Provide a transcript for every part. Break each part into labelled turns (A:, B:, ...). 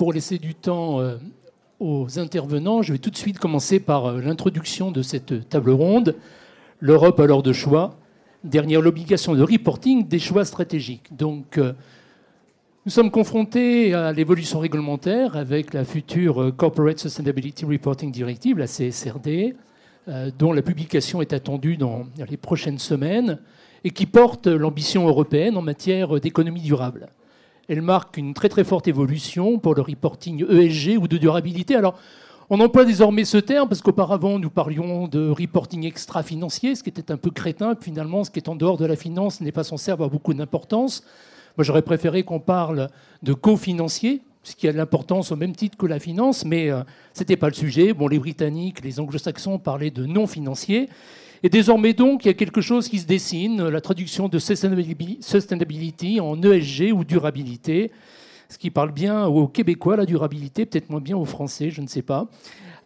A: pour laisser du temps aux intervenants, je vais tout de suite commencer par l'introduction de cette table ronde. L'Europe a l'heure de choix, derrière l'obligation de reporting des choix stratégiques. Donc, nous sommes confrontés à l'évolution réglementaire avec la future Corporate Sustainability Reporting Directive, la CSRD, euh, dont la publication est attendue dans les prochaines semaines et qui porte l'ambition européenne en matière d'économie durable. Elle marque une très très forte évolution pour le reporting ESG ou de durabilité. Alors, on emploie désormais ce terme parce qu'auparavant, nous parlions de reporting extra-financier, ce qui était un peu crétin. Finalement, ce qui est en dehors de la finance n'est pas censé avoir beaucoup d'importance. Moi, j'aurais préféré qu'on parle de co-financier, ce qui a de l'importance au même titre que la finance, mais euh, ce n'était pas le sujet. Bon, les Britanniques, les Anglo-Saxons parlaient de non financier. Et désormais, donc, il y a quelque chose qui se dessine, la traduction de sustainability en ESG ou durabilité, ce qui parle bien aux Québécois, la durabilité, peut-être moins bien aux Français, je ne sais pas.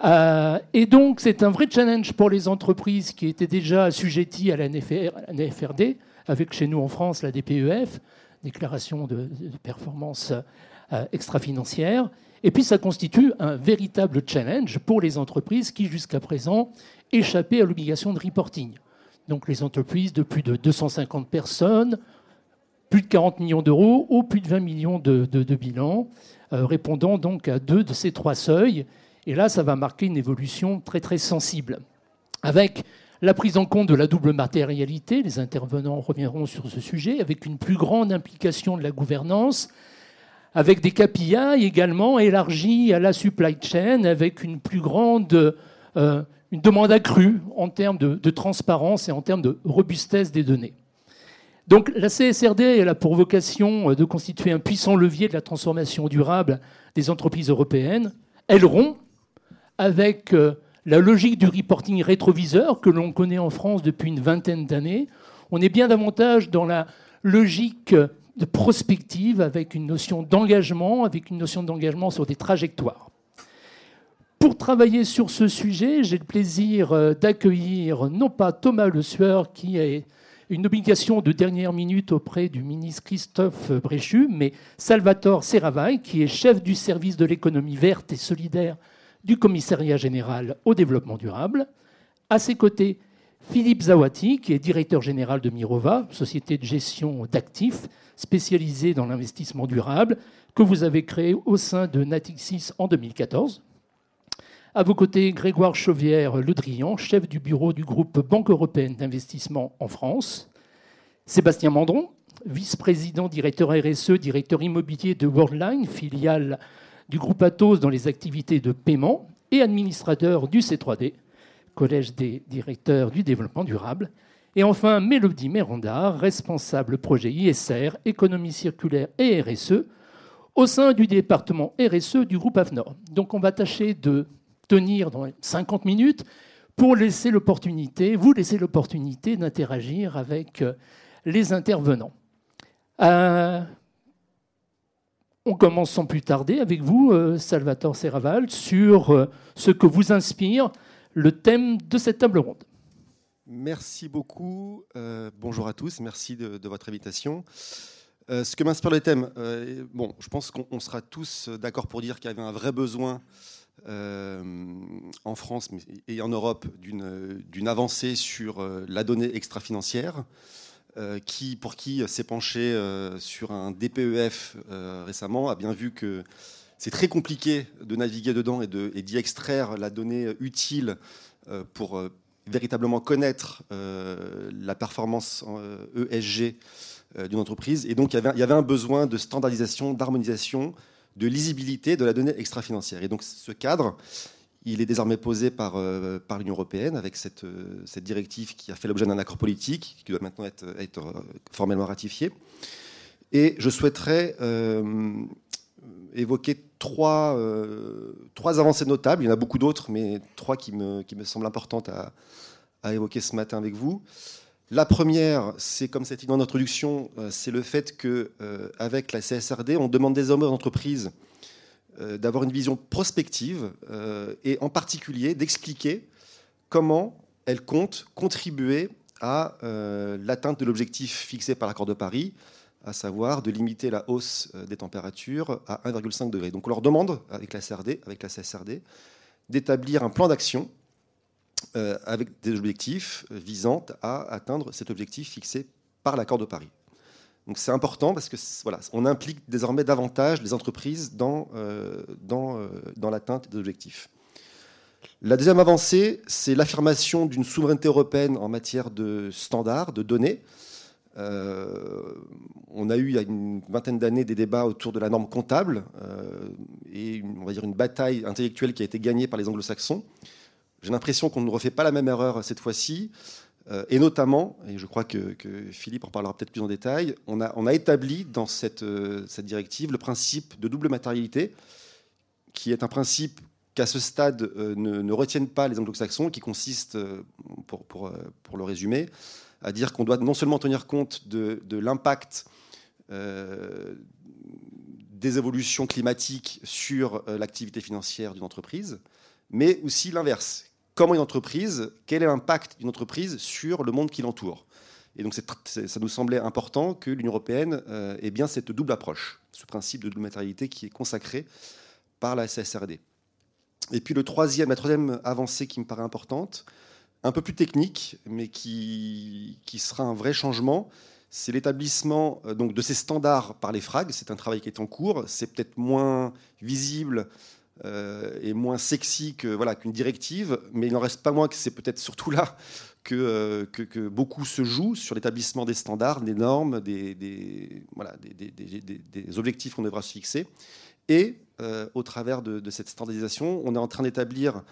A: Euh, et donc, c'est un vrai challenge pour les entreprises qui étaient déjà assujetties à la, NFRD, avec chez nous en France la DPEF, déclaration de, de performance euh, extra-financière. Et puis ça constitue un véritable challenge pour les entreprises qui jusqu'à présent échappaient à l'obligation de reporting. Donc les entreprises de plus de 250 personnes, plus de 40 millions d'euros ou plus de 20 millions de, de, bilans, euh, répondant donc à deux de ces trois seuils. Et là, ça va marquer une évolution très très sensible. Avec la prise en compte de la double matérialité, les intervenants reviendront sur ce sujet, avec une plus grande implication de la gouvernance, avec des KPI également élargis à la supply chain, avec une plus grande euh, une demande accrue en termes de, transparence et en termes de robustesse des données. Donc la CSRD a pour vocation euh, de constituer un puissant levier de la transformation durable des entreprises européennes. Elle rompt avec euh, la logique du reporting rétroviseur que l'on connaît en France depuis une vingtaine d'années. On est bien davantage dans la logique de prospective, avec une notion d'engagement, avec une notion d'engagement sur des trajectoires. Pour travailler sur ce sujet, j'ai le plaisir euh, d'accueillir non pas Thomas Le Sueur, qui a une obligation de dernière minute auprès du ministre Christophe Bréchu, mais Salvatore Serravaille, qui est chef du service de l'économie verte et solidaire du commissariat général au développement durable. À ses côtés, Philippe Zawati, qui est directeur général de Mirova, société de gestion d'actifs spécialisée dans l'investissement durable, que vous avez créé au sein de Natixis en 2014. À vos côtés, Grégoire Chauvière-Le Drian, chef du bureau du groupe Banque européenne d'investissement en France. Sébastien Mandron, vice-président, directeur RSE, directeur immobilier de Worldline, filiale du groupe Atos dans les activités de paiement et administrateur du C3D. Collège des directeurs du développement durable. Et enfin, Mélodie Méranda, responsable projet ISR, économie circulaire et RSE, au sein du département RSE du groupe AFNOR. Donc on va tâcher de tenir dans 50 minutes pour laisser l'opportunité, vous laisser l'opportunité d'interagir avec euh, les intervenants. Euh, on commence sans plus tarder avec vous, euh, Salvatore Serraval, sur ce que vous inspire le thème de cette table ronde.
B: Merci beaucoup. Bonjour à tous. Merci de, votre invitation. Ce que m'inspire le thème, bon, je pense qu'on sera tous d'accord pour dire qu'il y avait un vrai besoin en France et en Europe d'une avancée sur la donnée extra-financière. qui, pour qui s'est penché sur un DPEF récemment, a bien vu que c'est très compliqué de naviguer dedans et d'y extraire la donnée utile euh, pour euh, véritablement connaître euh, la performance ESG e d'une entreprise. Et donc, il y, avait, un besoin de standardisation, d'harmonisation, de lisibilité de la donnée extra-financière. Et donc, ce cadre, il est désormais posé par, par l'Union européenne avec cette, cette, directive qui a fait l'objet d'un accord politique qui doit maintenant être, être formellement ratifié. Et je souhaiterais évoquer trois, euh, avancées notables. Il y en a beaucoup d'autres, mais trois qui me, semblent importantes à, évoquer ce matin avec vous. La première, c'est comme c'était dit en introduction, euh, c'est le fait que euh, avec la CSRD, on demande désormais aux entreprises d'avoir une vision prospective et en particulier d'expliquer comment elles comptent contribuer à l'atteinte de l'objectif fixé par l'accord de Paris, à savoir de limiter la hausse des températures à 1,5 degré. Donc on leur demande, avec la avec la CSRD, d'établir un plan d'action avec des objectifs visant à atteindre cet objectif fixé par l'accord de Paris. Donc c'est important parce que voilà, on implique désormais davantage les entreprises dans, euh, dans, euh, dans l'atteinte des objectifs. La deuxième avancée, c'est l'affirmation d'une souveraineté européenne en matière de standards, de données. Euh, on a eu il y a une vingtaine d'années des débats autour de la norme comptable et on va dire une bataille intellectuelle qui a été gagnée par les anglo-saxons. J'ai l'impression qu'on ne refait pas la même erreur cette fois-ci. Euh, et notamment, et je crois que, Philippe en parlera peut-être plus en détail, on a, établi dans cette, euh, cette, directive le principe de double matérialité, qui est un principe qu'à ce stade euh, ne, retiennent pas les anglo-saxons, qui consiste, pour, le résumer, à dire qu'on doit non seulement tenir compte de l'impact des évolutions climatiques sur l'activité financière d'une entreprise, mais aussi l'inverse comment une entreprise, quel est l'impact d'une entreprise sur le monde qui l'entoure. Et donc ça nous semblait important que l'Union européenne euh, ait bien cette double approche, ce principe de double matérialité qui est consacré par la CSRD. Et puis le troisième, la troisième avancée qui me paraît importante, un peu plus technique, mais qui, qui sera un vrai changement, c'est l'établissement euh, donc de ces standards par les FRAG. C'est un travail qui est en cours. C'est peut-être moins visible euh, est moins sexy que voilà qu'une directive, mais il n'en reste pas moins que c'est peut-être surtout là que, euh, que, beaucoup se joue sur l'établissement des standards, des normes, des, des voilà, des, des, objectifs qu'on devra se fixer. Et euh, au travers de, cette standardisation, on est en train d'établir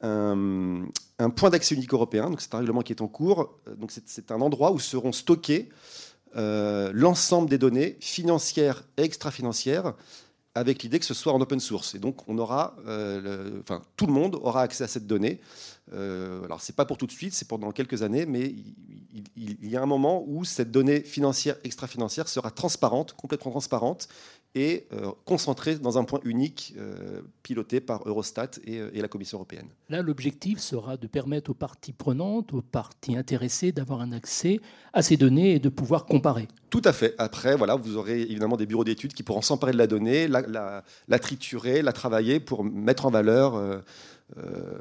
B: un, un, point d'accès unique européen. Donc c'est un règlement qui est en cours. Donc c'est un endroit où seront stockés l'ensemble des données financières et extra-financières avec l'idée que ce soit en open source. Et donc, on aura, euh, enfin, tout le monde aura accès à cette donnée. Euh, alors, c'est pas pour tout de suite, c'est pendant quelques années, mais il, y a un moment où cette donnée financière, extra-financière, sera transparente, complètement transparente, et euh, concentrée dans un point unique, euh, piloté par Eurostat et, et, la Commission européenne.
A: Là, l'objectif sera de permettre aux parties prenantes, aux parties intéressées, d'avoir un accès à ces données et de pouvoir comparer.
B: Tout à fait. Après, voilà, vous aurez évidemment des bureaux d'études qui pourront s'emparer de la donnée, la, la, la, triturer, la travailler pour mettre en valeur. Euh, euh,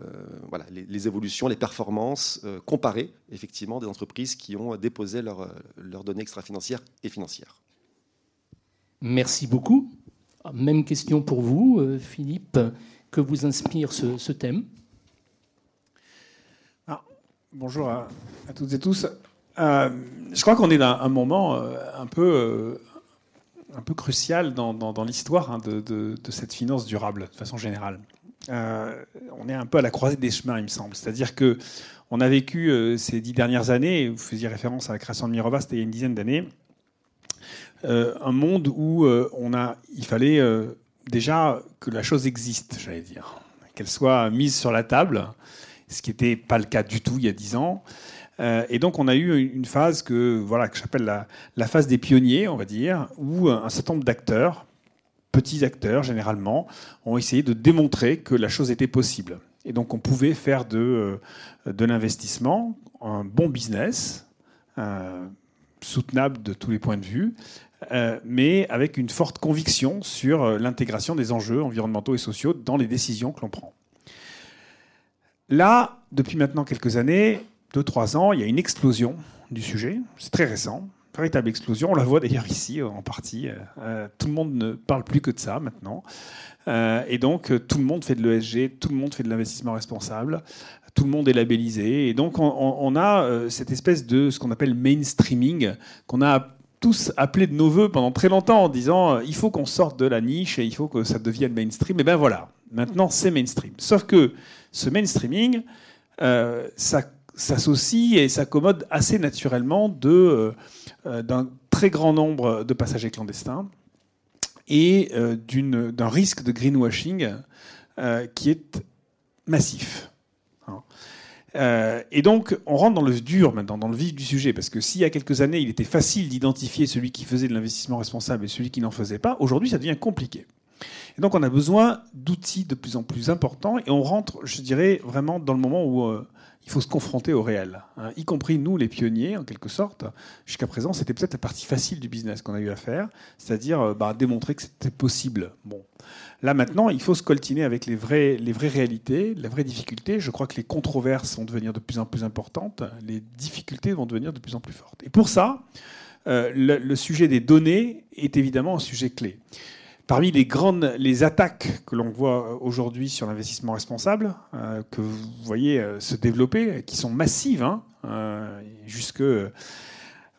B: voilà, les, évolutions, les performances euh, comparées effectivement des entreprises qui ont déposé leurs données extra-financières et financières.
A: Merci beaucoup. Même question pour vous, euh, Philippe. Que vous inspire ce, thème
C: ah, Bonjour à, toutes et tous. je crois qu'on est dans un moment un peu, un peu crucial dans, l'histoire hein, de, cette finance durable, de façon générale. Euh, on est un peu à la croisée des chemins, il me semble. C'est-à-dire que on a vécu euh, ces dix dernières années, vous faisiez référence à la création de Mirova, c'était il y a une dizaine d'années, euh, un monde où on a, il fallait déjà que la chose existe, j'allais dire, qu'elle soit mise sur la table, ce qui n'était pas le cas du tout il y a dix ans. et donc on a eu une phase que voilà que j'appelle la, phase des pionniers, on va dire, où un certain nombre d'acteurs petits acteurs, généralement, ont essayé de démontrer que la chose était possible. Et donc on pouvait faire de, euh, l'investissement un bon business, euh, soutenable de tous les points de vue, euh, mais avec une forte conviction sur l'intégration des enjeux environnementaux et sociaux dans les décisions que l'on prend. Là, depuis maintenant quelques années, deux, trois ans, il y a une explosion du sujet. C'est très récent véritable explosion. On la voit d'ailleurs ici en partie. Euh, tout le monde ne parle plus que de ça maintenant. Euh, et donc tout le monde fait de l'ESG, tout le monde fait de l'investissement responsable, tout le monde est labellisé. Et donc on, a euh, cette espèce de ce qu'on appelle mainstreaming qu'on a tous appelé de nos voeux pendant très longtemps en disant il faut qu'on sorte de la niche et il faut que ça devienne mainstream. Et ben voilà, maintenant c'est mainstream. Sauf que ce mainstreaming, ça s'associe et s'accommode assez naturellement euh, d'un très grand nombre de passagers clandestins et euh, d'un risque de greenwashing euh, qui est massif. Hein. et donc, on rentre dans le dur maintenant, dans le vif du sujet, parce que s'il y a quelques années, il était facile d'identifier celui qui faisait de l'investissement responsable et celui qui n'en faisait pas, aujourd'hui, ça devient compliqué. Et donc, on a besoin d'outils de plus en plus importants, et on rentre, je dirais, vraiment dans le moment où il faut se confronter au réel, hein. y compris nous, les pionniers, en quelque sorte. Jusqu'à présent, c'était peut-être la partie facile du business qu'on a eu à faire, c'est-à-dire euh, bah, démontrer que c'était possible. Bon, là maintenant, il faut se coltiner avec les vraies, réalités, les vraies difficultés. Je crois que les controverses vont devenir de plus en plus importantes, les difficultés vont devenir de plus en plus fortes. Et pour ça, euh, le, sujet des données est évidemment un sujet clé. Parmi les grandes attaques que l'on voit aujourd'hui sur l'investissement responsable, euh, que vous voyez euh, se développer, qui sont massives, hein, euh, jusque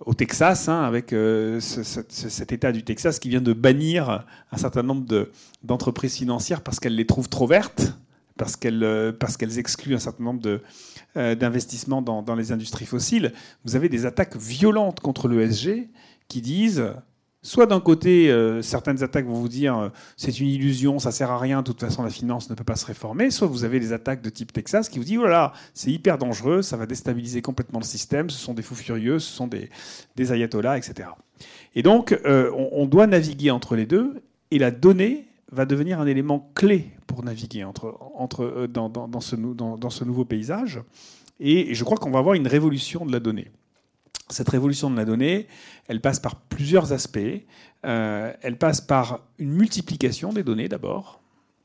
C: au Texas, hein, avec cet État du Texas qui vient de bannir un certain nombre d'entreprises financières parce qu'elles les trouvent trop vertes, parce qu'elles parce qu'elles excluent un certain nombre d'investissements dans, dans les industries fossiles. Vous avez des attaques violentes contre l'ESG qui disent Soit d'un côté, euh, certaines attaques vont vous dire euh, c'est une illusion, ça sert à rien, de toute façon la finance ne peut pas se réformer. Soit vous avez des attaques de type Texas qui vous disent voilà, oh c'est hyper dangereux, ça va déstabiliser complètement le système, ce sont des fous furieux, ce sont des, ayatollahs, etc. Et donc, euh, on, doit naviguer entre les deux, et la donnée va devenir un élément clé pour naviguer entre, entre, dans ce nouveau paysage. Et je crois qu'on va avoir une révolution de la donnée. Cette révolution de la donnée, elle passe par plusieurs aspects. Euh, elle passe par une multiplication des données d'abord.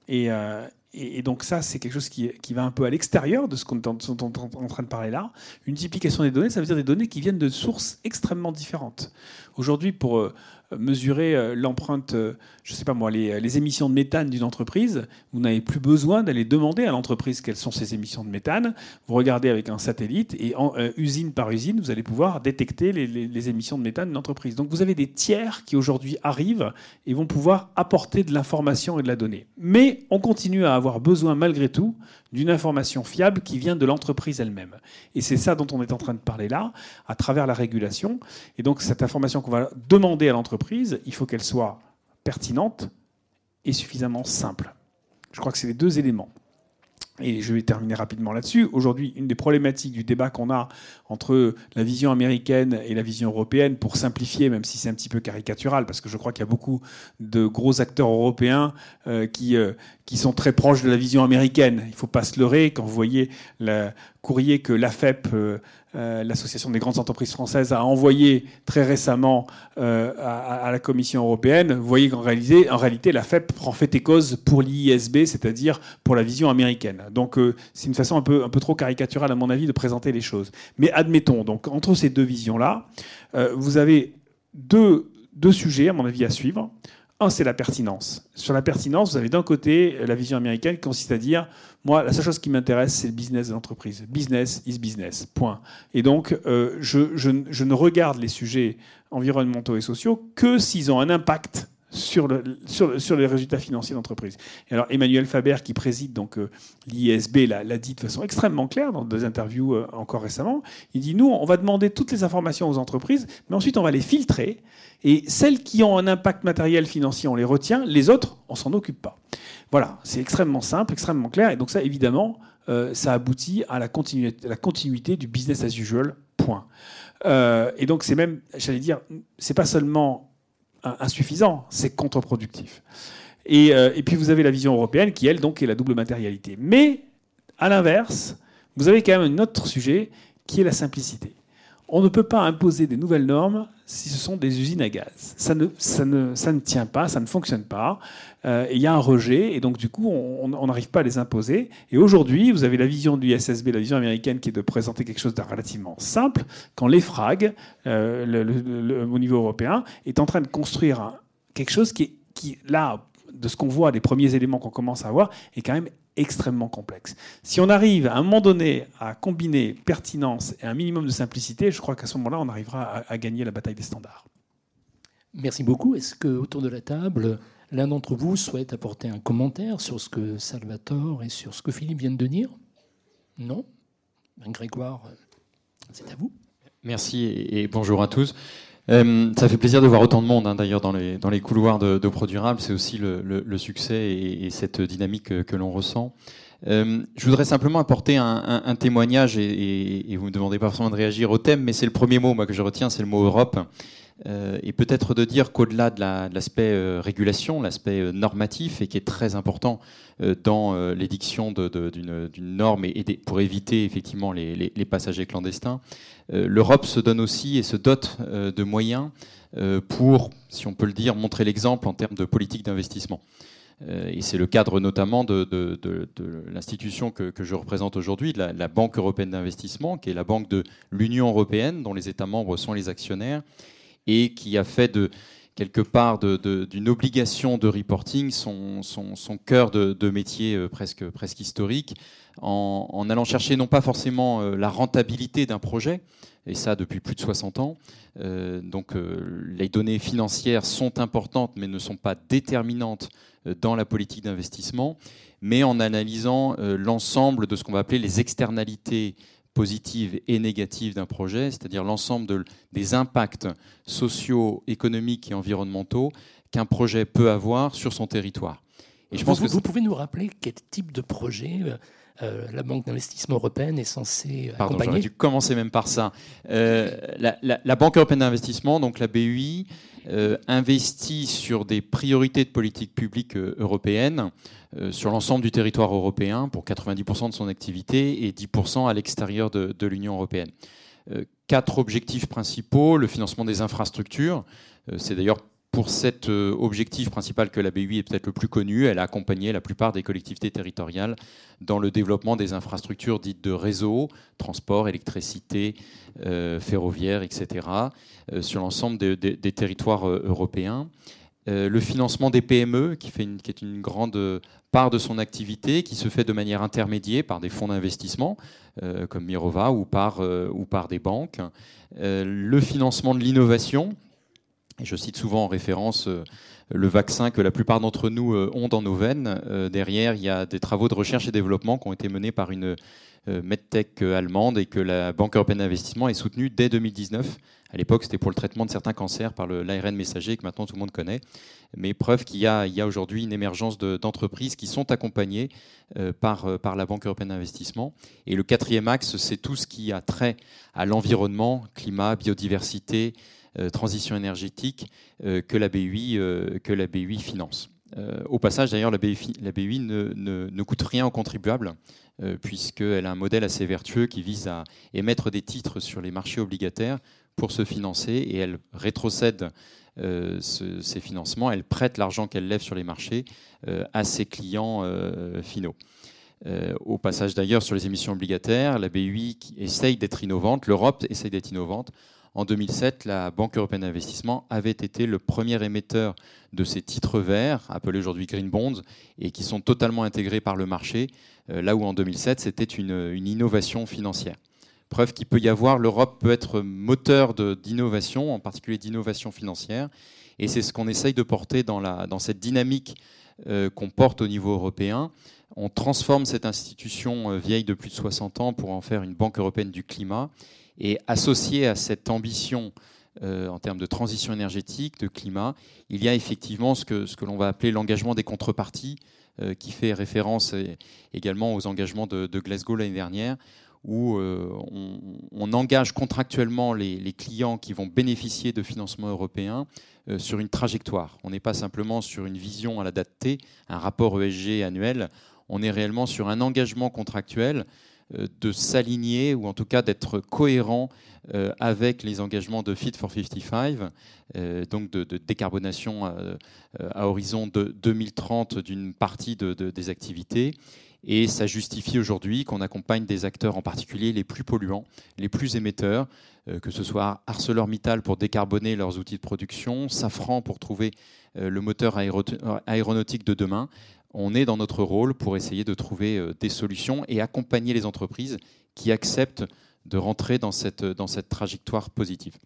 C: Et, euh, donc ça, c'est quelque chose qui, va un peu à l'extérieur de ce qu'on est en, en, train de parler là. Une multiplication des données, ça veut dire des données qui viennent de sources extrêmement différentes. Aujourd'hui, pour euh, mesurer euh, l'empreinte, euh, je ne sais pas moi, les, émissions de méthane d'une entreprise, vous n'avez plus besoin d'aller demander à l'entreprise quelles sont ces émissions de méthane. Vous regardez avec un satellite et en, euh, usine par usine, vous allez pouvoir détecter les, émissions de méthane d'une entreprise. Donc vous avez des tiers qui aujourd'hui arrivent et vont pouvoir apporter de l'information et de la donnée. Mais on continue à avoir besoin malgré tout d'une information fiable qui vient de l'entreprise elle-même. Et c'est ça dont on est en train de parler là, à travers la régulation. Et donc cette information qu'on va demander à l'entreprise, il faut qu'elle soit pertinente et suffisamment simple. Je crois que c'est les deux éléments. Et je vais terminer rapidement là-dessus. Aujourd'hui, une des problématiques du débat qu'on a entre la vision américaine et la vision européenne, pour simplifier, même si c'est un petit peu caricatural, parce que je crois qu'il y a beaucoup de gros acteurs européens euh, qui, euh, qui sont très proches de la vision américaine. Il ne faut pas se leurrer quand vous voyez le courrier que l'AFEP, euh, euh, l'Association des grandes entreprises françaises, a envoyé très récemment euh, à, la Commission européenne. Vous voyez qu'en réalité, en réalité, l'AFEP prend fait et cause pour l'ISB, c'est-à-dire pour la vision américaine. Donc c'est une façon un peu, un peu trop caricaturale, à mon avis, de présenter les choses. Mais admettons, donc entre ces deux visions-là, vous avez deux, deux sujets, à mon avis, à suivre. Un, c'est la pertinence. Sur la pertinence, vous avez d'un côté la vision américaine qui consiste à dire, moi, la seule chose qui m'intéresse, c'est le business de l'entreprise. Business is business. Point. Et donc, euh, je, je, ne regarde les sujets environnementaux et sociaux que s'ils ont un impact sur, le, sur, sur, les résultats financiers d'entreprise. Et alors Emmanuel Faber, qui préside donc euh, l'ISB, l'a dit de façon extrêmement claire dans deux interviews euh, encore récemment. Il dit nous, on va demander toutes les informations aux entreprises, mais ensuite on va les filtrer et celles qui ont un impact matériel financier, on les retient. Les autres, on s'en occupe pas. Voilà, c'est extrêmement simple, extrêmement clair. Et donc ça, évidemment, euh, ça aboutit à la continuité, la continuité, du business as usual. Point. Et donc c'est même, j'allais dire, c'est pas seulement insuffisant, c'est contre-productif. Et, euh, et, puis vous avez la vision européenne qui, elle, donc, est la double matérialité. Mais, à l'inverse, vous avez quand même un autre sujet qui est la simplicité on ne peut pas imposer des nouvelles normes si ce sont des usines à gaz. Ça ne, ça ne, ça ne tient pas, ça ne fonctionne pas. Euh, il y a un rejet, et donc du coup, on n'arrive pas à les imposer. Et aujourd'hui, vous avez la vision du SSB, la vision américaine, qui est de présenter quelque chose de relativement simple, quand l'EFRAG, euh, au niveau européen, est en train de construire quelque chose qui, qui là, de ce qu'on voit, des premiers éléments qu'on commence à voir, est quand même extrêmement complexe. Si on arrive à un moment donné à combiner pertinence et un minimum de simplicité, je crois qu'à ce moment-là, on arrivera à, gagner la bataille des standards.
A: Merci beaucoup. Est-ce que autour de la table, l'un d'entre vous souhaite apporter un commentaire sur ce que Salvatore et sur ce que Philippe viennent de dire? Non? Ben, Grégoire, c'est à vous.
D: Merci et bonjour à tous. Euh, ça fait plaisir de voir autant de monde, hein, d'ailleurs, dans les, les couloirs de, de. C'est aussi le, succès et, cette dynamique que, l'on ressent. Euh, je voudrais simplement apporter un, témoignage, et, vous me demandez pas forcément de réagir au thème, mais c'est le premier mot moi, que je retiens, c'est le mot Europe. et peut-être de dire qu'au-delà de l'aspect régulation, l'aspect normatif, et qui est très important dans l'édiction d'une norme et, pour éviter effectivement les, passagers clandestins, l'Europe se donne aussi et se dote de moyens pour, si on peut le dire, montrer l'exemple en termes de politique d'investissement. Euh, et c'est le cadre notamment de, l'institution que, je représente aujourd'hui, la, Banque européenne d'investissement, qui est la banque de l'Union européenne, dont les États membres sont les actionnaires, et qui a fait de quelque part d'une obligation de reporting son, cœur de, métier euh, presque historique, en, allant chercher non pas forcément euh, la rentabilité d'un projet, et ça depuis plus de 60 ans. donc les données financières sont importantes mais ne sont pas déterminantes euh, dans la politique d'investissement, mais en analysant euh, l'ensemble de ce qu'on va appeler les externalités positives et négatives d'un projet, c'est-à-dire l'ensemble des impacts sociaux, économiques et environnementaux qu'un projet peut avoir sur son territoire.
A: Et je pense vous, que vous pouvez nous rappeler quel type de projet euh, la Banque d'investissement européenne est censée
D: Pardon,
A: accompagner
D: J'aurais dû commencer même par ça. la, la, Banque européenne d'investissement, donc la BEI, euh, investit sur des priorités de politique publique euh, européenne euh, sur l'ensemble du territoire européen pour 90% de son activité et 10% à l'extérieur de, de l'Union européenne. Quatre objectifs principaux, le financement des infrastructures, c'est d'ailleurs pour cet euh, objectif principal que la BUI est peut-être le plus connu, elle a accompagné la plupart des collectivités territoriales dans le développement des infrastructures dites de réseau, transport, électricité, euh, ferroviaire, etc., euh, sur l'ensemble des territoires européens. le financement des PME, qui, fait qui est une grande part de son activité, qui se fait de manière intermédiaire par des fonds d'investissement, comme Mirova, ou par des banques. le financement de l'innovation, je cite souvent en référence euh, le vaccin que la plupart d'entre nous euh, ont dans nos veines. Euh, derrière, il y a des travaux de recherche et développement qui ont été menés par une medtech allemande et que la Banque européenne d'investissement est soutenue dès 2019. À l'époque, c'était pour le traitement de certains cancers par l'ARN messager que maintenant tout le monde connaît. Mais preuve qu'il y a, aujourd'hui une émergence d'entreprises qui sont accompagnées par, la Banque européenne d'investissement. Et le quatrième axe, c'est tout ce qui a trait à l'environnement, climat, biodiversité, transition énergétique euh, que la BUI, euh, que la BUI finance. au passage, d'ailleurs, la BUI, BUI ne, ne, coûte rien aux contribuables, puisqu'elle a un modèle assez vertueux qui vise à émettre des titres sur les marchés obligataires pour se financer, et elle rétrocède ces financements, elle prête l'argent qu'elle lève sur les marchés à ses clients finaux. au passage d'ailleurs sur les émissions obligataires, la BUI essaye d'être innovante, l'Europe essaye d'être innovante en 2007, la Banque européenne d'investissement avait été le premier émetteur de ces titres verts, appelés aujourd'hui Green Bonds, et qui sont totalement intégrés par le marché, euh, là où en 2007, c'était une, innovation financière. Preuve qu'il peut y avoir, l'Europe peut être moteur d'innovation, en particulier d'innovation financière, et c'est ce qu'on essaye de porter dans, cette dynamique euh, qu'on porte au niveau européen. On transforme cette institution euh, vieille de plus de 60 ans pour en faire une banque européenne du climat et associé à cette ambition euh, en termes de transition énergétique, de climat, il y a effectivement ce que, l'on va appeler l'engagement des contreparties, euh, qui fait référence également aux engagements de, Glasgow l'année dernière, où euh, on, engage contractuellement les, les, clients qui vont bénéficier de financements européens sur une trajectoire. On n'est pas simplement sur une vision à la date T, un rapport ESG annuel, on est réellement sur un engagement contractuel euh, de s'aligner ou en tout cas d'être cohérent euh, avec les engagements de Fit for 55, euh, donc de, décarbonation à, horizon de 2030 d'une partie des activités. Et ça justifie aujourd'hui qu'on accompagne des acteurs en particulier les plus polluants, les plus émetteurs, que ce soit ArcelorMittal pour décarboner leurs outils de production, Safran pour trouver le moteur aéronautique de demain, on est dans notre rôle pour essayer de trouver euh, des solutions et accompagner les entreprises qui acceptent de rentrer dans cette, cette trajectoire positive.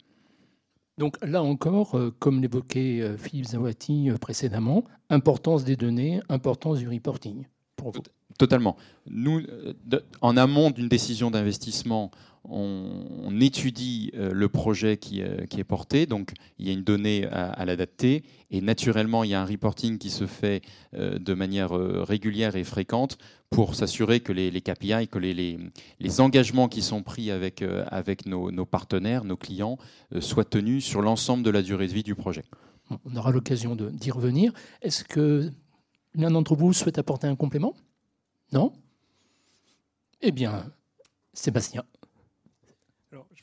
A: Donc là encore, euh, comme l'évoquait euh, Philippe Zawati précédemment, importance des données, importance du reporting. Pour vous.
D: Totalement. Nous, en amont d'une décision d'investissement, on, étudie euh, le projet euh, qui, est porté, donc il y a une donnée à, l'adapter, et naturellement il y a un reporting qui se fait euh, de manière régulière et fréquente pour s'assurer que les, KPI, que les, engagements qui sont pris avec, nos, partenaires, nos clients, soient tenus sur l'ensemble de la durée de vie du projet.
A: On aura l'occasion d'y revenir. Est-ce que l'un d'entre vous souhaite apporter un complément? Non? Eh bien, Sébastien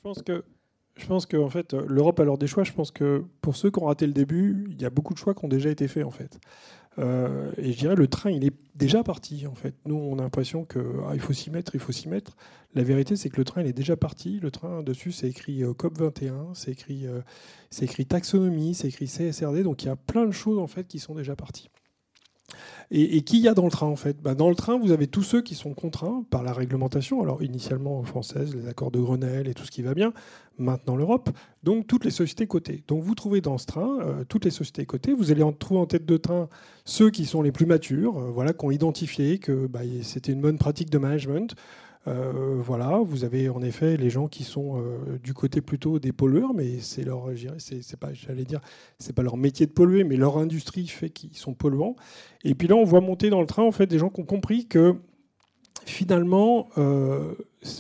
E: je pense que je pense que en fait, l'Europe a l'heure des choix. Je pense que pour ceux qui ont raté le début, il y a beaucoup de choix qui ont déjà été faits en fait. Euh, et je dirais le train, il est déjà parti en fait. Nous, on a l'impression que ah, il faut s'y mettre, il faut s'y mettre. La vérité, c'est que le train, il est déjà parti. Le train dessus, c'est écrit euh, COP 21, c'est écrit, euh, c'est écrit taxonomie, c'est écrit CSRD. Donc il y a plein de choses en fait qui sont déjà parties. Et, qui y a dans le train en fait? Bah, Dans le train, vous avez tous ceux qui sont contraints par la réglementation, alors initialement française, les accords de Grenelle et tout ce qui va bien, maintenant l'Europe, donc toutes les sociétés cotées. Donc vous trouvez dans ce train euh, toutes les sociétés cotées, vous allez en trouver en tête de train ceux qui sont les plus matures, euh, voilà, qui ont identifié que bah, c'était une bonne pratique de management. Euh, voilà, vous avez en effet les gens qui sont euh, du côté plutôt des pollueurs, mais c'est leur, c'est pas, j'allais dire, c'est pas leur métier de polluer, mais leur industrie fait qu'ils sont polluants. Et puis là, on voit monter dans le train en fait des gens qui ont compris que finalement, euh,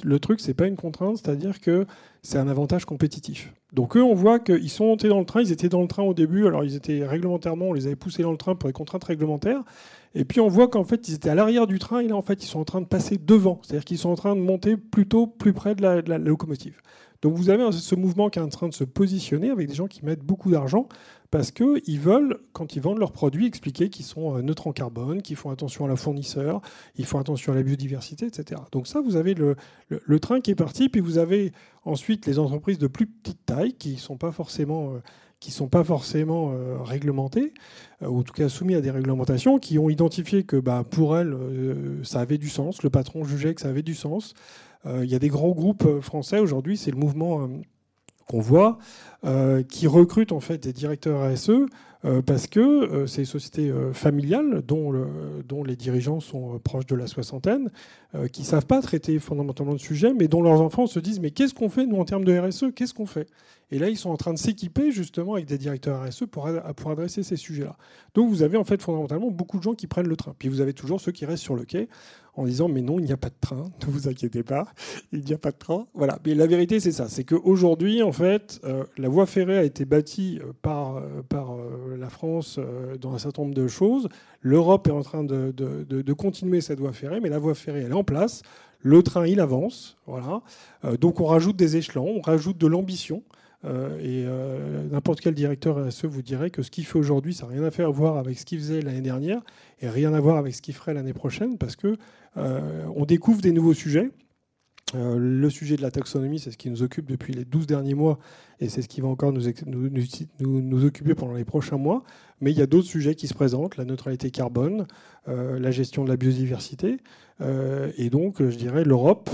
E: le truc, c'est pas une contrainte, c'est-à-dire que c'est un avantage compétitif. Donc eux, on voit qu'ils sont montés dans le train, ils étaient dans le train au début, alors ils étaient réglementairement, on les avait poussés dans le train pour les contraintes réglementaires, et puis on voit qu'en fait, ils étaient à l'arrière du train et là, en fait, ils sont en train de passer devant. C'est-à-dire qu'ils sont en train de monter plutôt plus près de la, locomotive. Donc vous avez ce mouvement qui est en train de se positionner avec des gens qui mettent beaucoup d'argent parce qu'ils veulent, quand ils vendent leurs produits, expliquer qu'ils sont euh, neutres en carbone, qu'ils font attention à la fournisseur, ils font attention à la biodiversité, etc. Donc ça, vous avez le, train qui est parti, puis vous avez ensuite les entreprises de plus petite taille qui ne sont pas forcément... Euh, euh, réglementés, euh, ou en tout cas soumis à des réglementations, qui ont identifié que bah, pour elles, ça avait du sens, le patron jugeait que ça avait du sens. Il y a des grands groupes français aujourd'hui, c'est le mouvement qu'on voit, qui recrutent en fait des directeurs RSE parce que c'est une société familiale dont, dont, les dirigeants sont proches de la soixantaine, qui ne savent pas traiter fondamentalement le sujet, mais dont leurs enfants se disent mais qu'est-ce qu'on fait nous en termes de RSE Qu'est-ce qu'on fait? Et là, ils sont en train de s'équiper justement avec des directeurs RSE pour, pour adresser ces sujets-là. Donc vous avez en fait fondamentalement beaucoup de gens qui prennent le train. Puis vous avez toujours ceux qui restent sur le quai en disant mais non, il n'y a pas de train, ne vous inquiétez pas, il n'y a pas de train. Voilà. Mais la vérité, c'est ça. C'est qu'aujourd'hui, en fait, euh, la voie ferrée a été bâtie euh, par, euh, par la France dans un certain nombre de choses. L'Europe est en train de, de, de, continuer cette voie ferrée, mais la voie ferrée, elle est en place. Le train, il avance. Voilà. donc on rajoute des échelons, on rajoute de l'ambition. Euh, et euh, n'importe quel directeur RSE vous dirait que ce qu'il fait aujourd'hui, ça n'a rien à faire voir avec ce qu'il faisait l'année dernière et rien à voir avec ce qu'il ferait l'année prochaine parce que euh, on découvre des nouveaux sujets. le sujet de la taxonomie, c'est ce qui nous occupe depuis les 12 derniers mois et c'est ce qui va encore nous, nous, nous, occuper pendant les prochains mois. Mais il y a d'autres sujets qui se présentent, la neutralité carbone, la gestion de la biodiversité. et donc, je dirais, l'Europe,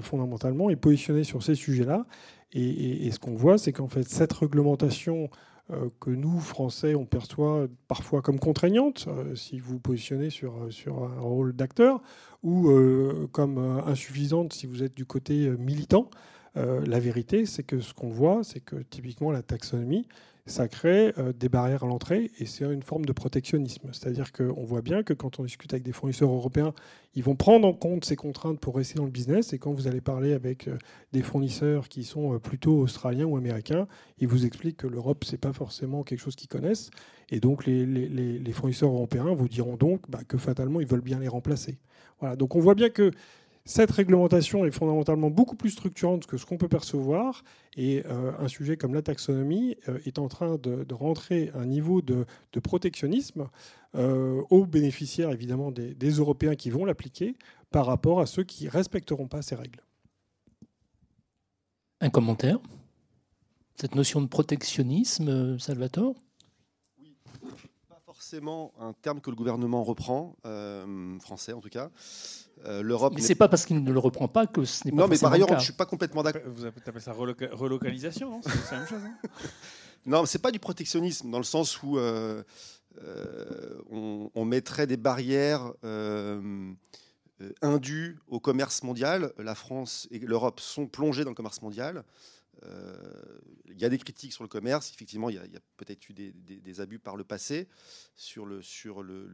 E: fondamentalement, est positionnée sur ces sujets-là. Et, ce qu'on voit, c'est qu'en fait, cette réglementation euh, que nous, Français, on perçoit parfois comme contraignante, euh, si vous positionnez sur, sur un rôle d'acteur, ou euh, comme insuffisante si vous êtes du côté militant, la vérité, c'est que ce qu'on voit, c'est que typiquement la taxonomie, ça crée euh, des barrières à l'entrée et c'est une forme de protectionnisme. C'est-à-dire qu'on voit bien que quand on discute avec des fournisseurs européens, ils vont prendre en compte ces contraintes pour rester dans le business. Et quand vous allez parler avec euh, des fournisseurs qui sont euh, plutôt australiens ou américains, ils vous expliquent que l'Europe, c'est pas forcément quelque chose qu'ils connaissent. Et donc les, les, fournisseurs européens vous diront donc bah, que fatalement, ils veulent bien les remplacer. Voilà. Donc on voit bien que cette réglementation est fondamentalement beaucoup plus structurante que ce qu'on peut percevoir et euh, un sujet comme la taxonomie euh, est en train de, rentrer un niveau de, protectionnisme euh, aux bénéficiaires évidemment des, des Européens qui vont l'appliquer par rapport à ceux qui ne respecteront pas ces règles.
A: Un commentaire? Cette notion de protectionnisme, Salvatore?
B: Forcément un terme que le gouvernement reprend, français en tout cas.
A: Euh, L'Europe. Mais c'est pas parce qu'il ne le reprend pas que ce n'est pas.
B: Non, mais par ailleurs, je suis pas complètement d'accord.
C: Vous appelez ça relocalisation, non? C'est la même chose. Hein?
B: Non, c'est pas du protectionnisme dans le sens où. Euh, on, mettrait des barrières indues au commerce mondial. La France et l'Europe sont plongées dans le commerce mondial. Il y a des critiques sur le commerce. Effectivement, il y a, peut-être eu des, abus par le passé sur le,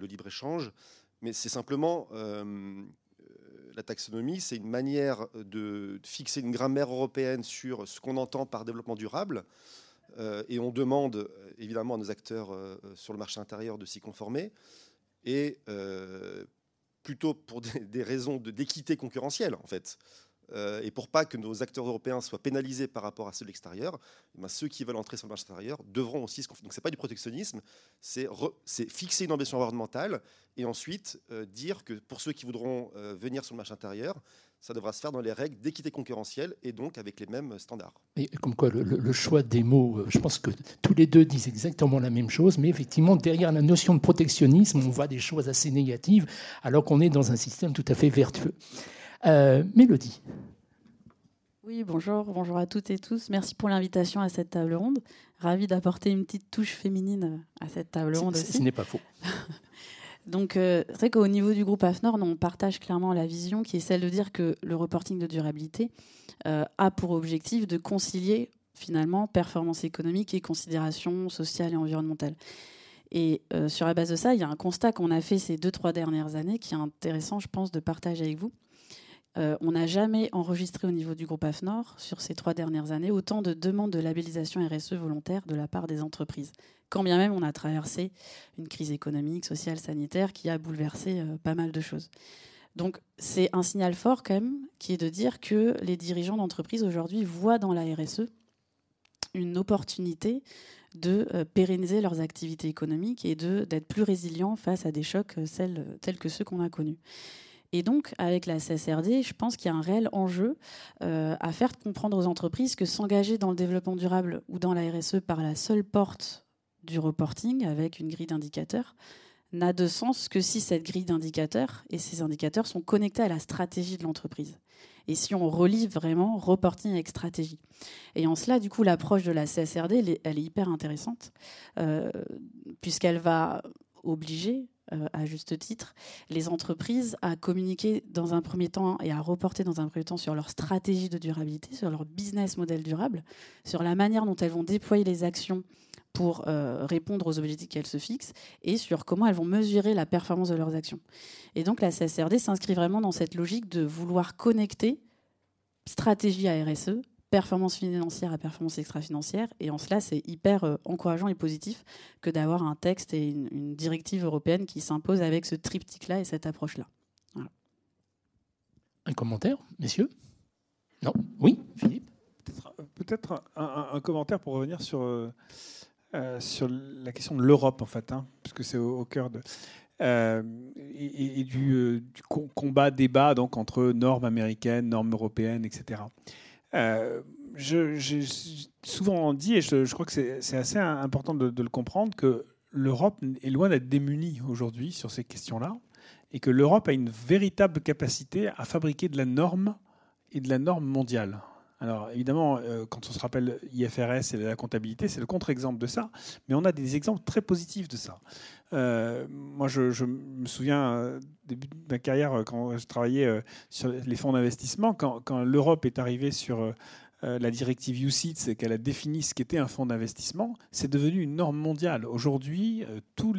B: libre-échange. Mais c'est simplement la taxonomie, c'est une manière de fixer une grammaire européenne sur ce qu'on entend par développement durable. Euh, et on demande euh, évidemment à nos acteurs euh, sur le marché intérieur de s'y conformer. Et plutôt pour des, raisons d'équité concurrentielle, en fait. Et pour pas que nos acteurs européens soient pénalisés par rapport à ceux de l'extérieur, eh ben, ceux qui veulent entrer sur le marché intérieur devront aussi. Donc c'est pas du protectionnisme, c'est fixer une ambition environnementale et ensuite dire que pour ceux qui voudront venir sur le marché intérieur, ça devra se faire dans les règles d'équité concurrentielle et donc avec les mêmes standards.
A: Et comme quoi, le, choix des mots, euh, je pense que tous les deux disent exactement la même chose, mais effectivement, derrière la notion de protectionnisme, on voit des choses assez négatives, alors qu'on est dans un système tout à fait vertueux. Euh, Mélodie.
F: Oui, bonjour, bonjour à toutes et tous. Merci pour l'invitation à cette table ronde. Ravi d'apporter une petite touche féminine à cette table ronde aussi.
A: Ce n'est pas faux.
F: Donc, euh, c'est vrai qu'au niveau du groupe AFNOR, on partage clairement la vision qui est celle de dire que le reporting de durabilité euh, a pour objectif de concilier finalement performance économique et considération sociale et environnementale. Et euh, sur la base de ça, il y a un constat qu'on a fait ces deux, trois dernières années qui est intéressant, je pense, de partager avec vous. On n'a jamais enregistré au niveau du groupe AFNOR, sur ces trois dernières années, autant de demandes de labellisation RSE volontaire de la part des entreprises quand bien même on a traversé une crise économique, sociale, sanitaire qui a bouleversé euh, pas mal de choses. Donc c'est un signal fort quand même qui est de dire que les dirigeants d'entreprise aujourd'hui voient dans la RSE une opportunité de euh, pérenniser leurs activités économiques et d'être plus résilients face à des chocs euh, tels que ceux qu'on a connus. Et donc, avec la CSRD, je pense qu'il y a un réel enjeu à faire comprendre aux entreprises que s'engager dans le développement durable ou dans la RSE par la seule porte du reporting avec une grille d'indicateurs n'a de sens que si cette grille d'indicateurs et ces indicateurs sont connectés à la stratégie de l'entreprise. Et si on relie vraiment reporting avec stratégie. Et en cela, du coup, l'approche de la CSRD, elle est, hyper intéressante, euh, puisqu'elle va obliger, euh, à juste titre, les entreprises à communiquer dans un premier temps et à reporter dans un premier temps sur leur stratégie de durabilité, sur leur business model durable, sur la manière dont elles vont déployer les actions pour euh, répondre aux objectifs qu'elles se fixent et sur comment elles vont mesurer la performance de leurs actions. Et donc la CSRD s'inscrit vraiment dans cette logique de vouloir connecter stratégie à RSE, performance financière à performance extra-financière. Et en cela, c'est hyper euh, encourageant et positif que d'avoir un texte et une, directive européenne qui s'impose avec ce triptyque-là et cette approche-là.
A: Un commentaire, messieurs? Non? Oui, Philippe?
C: Peut-être un, commentaire pour revenir sur euh, euh, sur la question de l'Europe, en fait, hein, puisque c'est au, cœur de. Euh, et, du, euh, combat, débat donc, entre normes américaines, normes européennes, etc. J'ai souvent dit, et je, crois que c'est assez important de, de, le comprendre, que l'Europe est loin d'être démunie aujourd'hui sur ces questions-là, et que l'Europe a une véritable capacité à fabriquer de la norme et de la norme mondiale. Alors évidemment, euh, quand on se rappelle IFRS et la comptabilité, c'est le contre-exemple de ça, mais on a des exemples très positifs de ça. Euh, moi, je, me souviens, euh, début de ma carrière, quand je travaillais sur les fonds d'investissement, quand, quand l'Europe est arrivée sur euh, la directive UCITS, qu'elle a défini ce qu'était un fonds d'investissement, c'est devenu une norme mondiale. Aujourd'hui, euh, toutes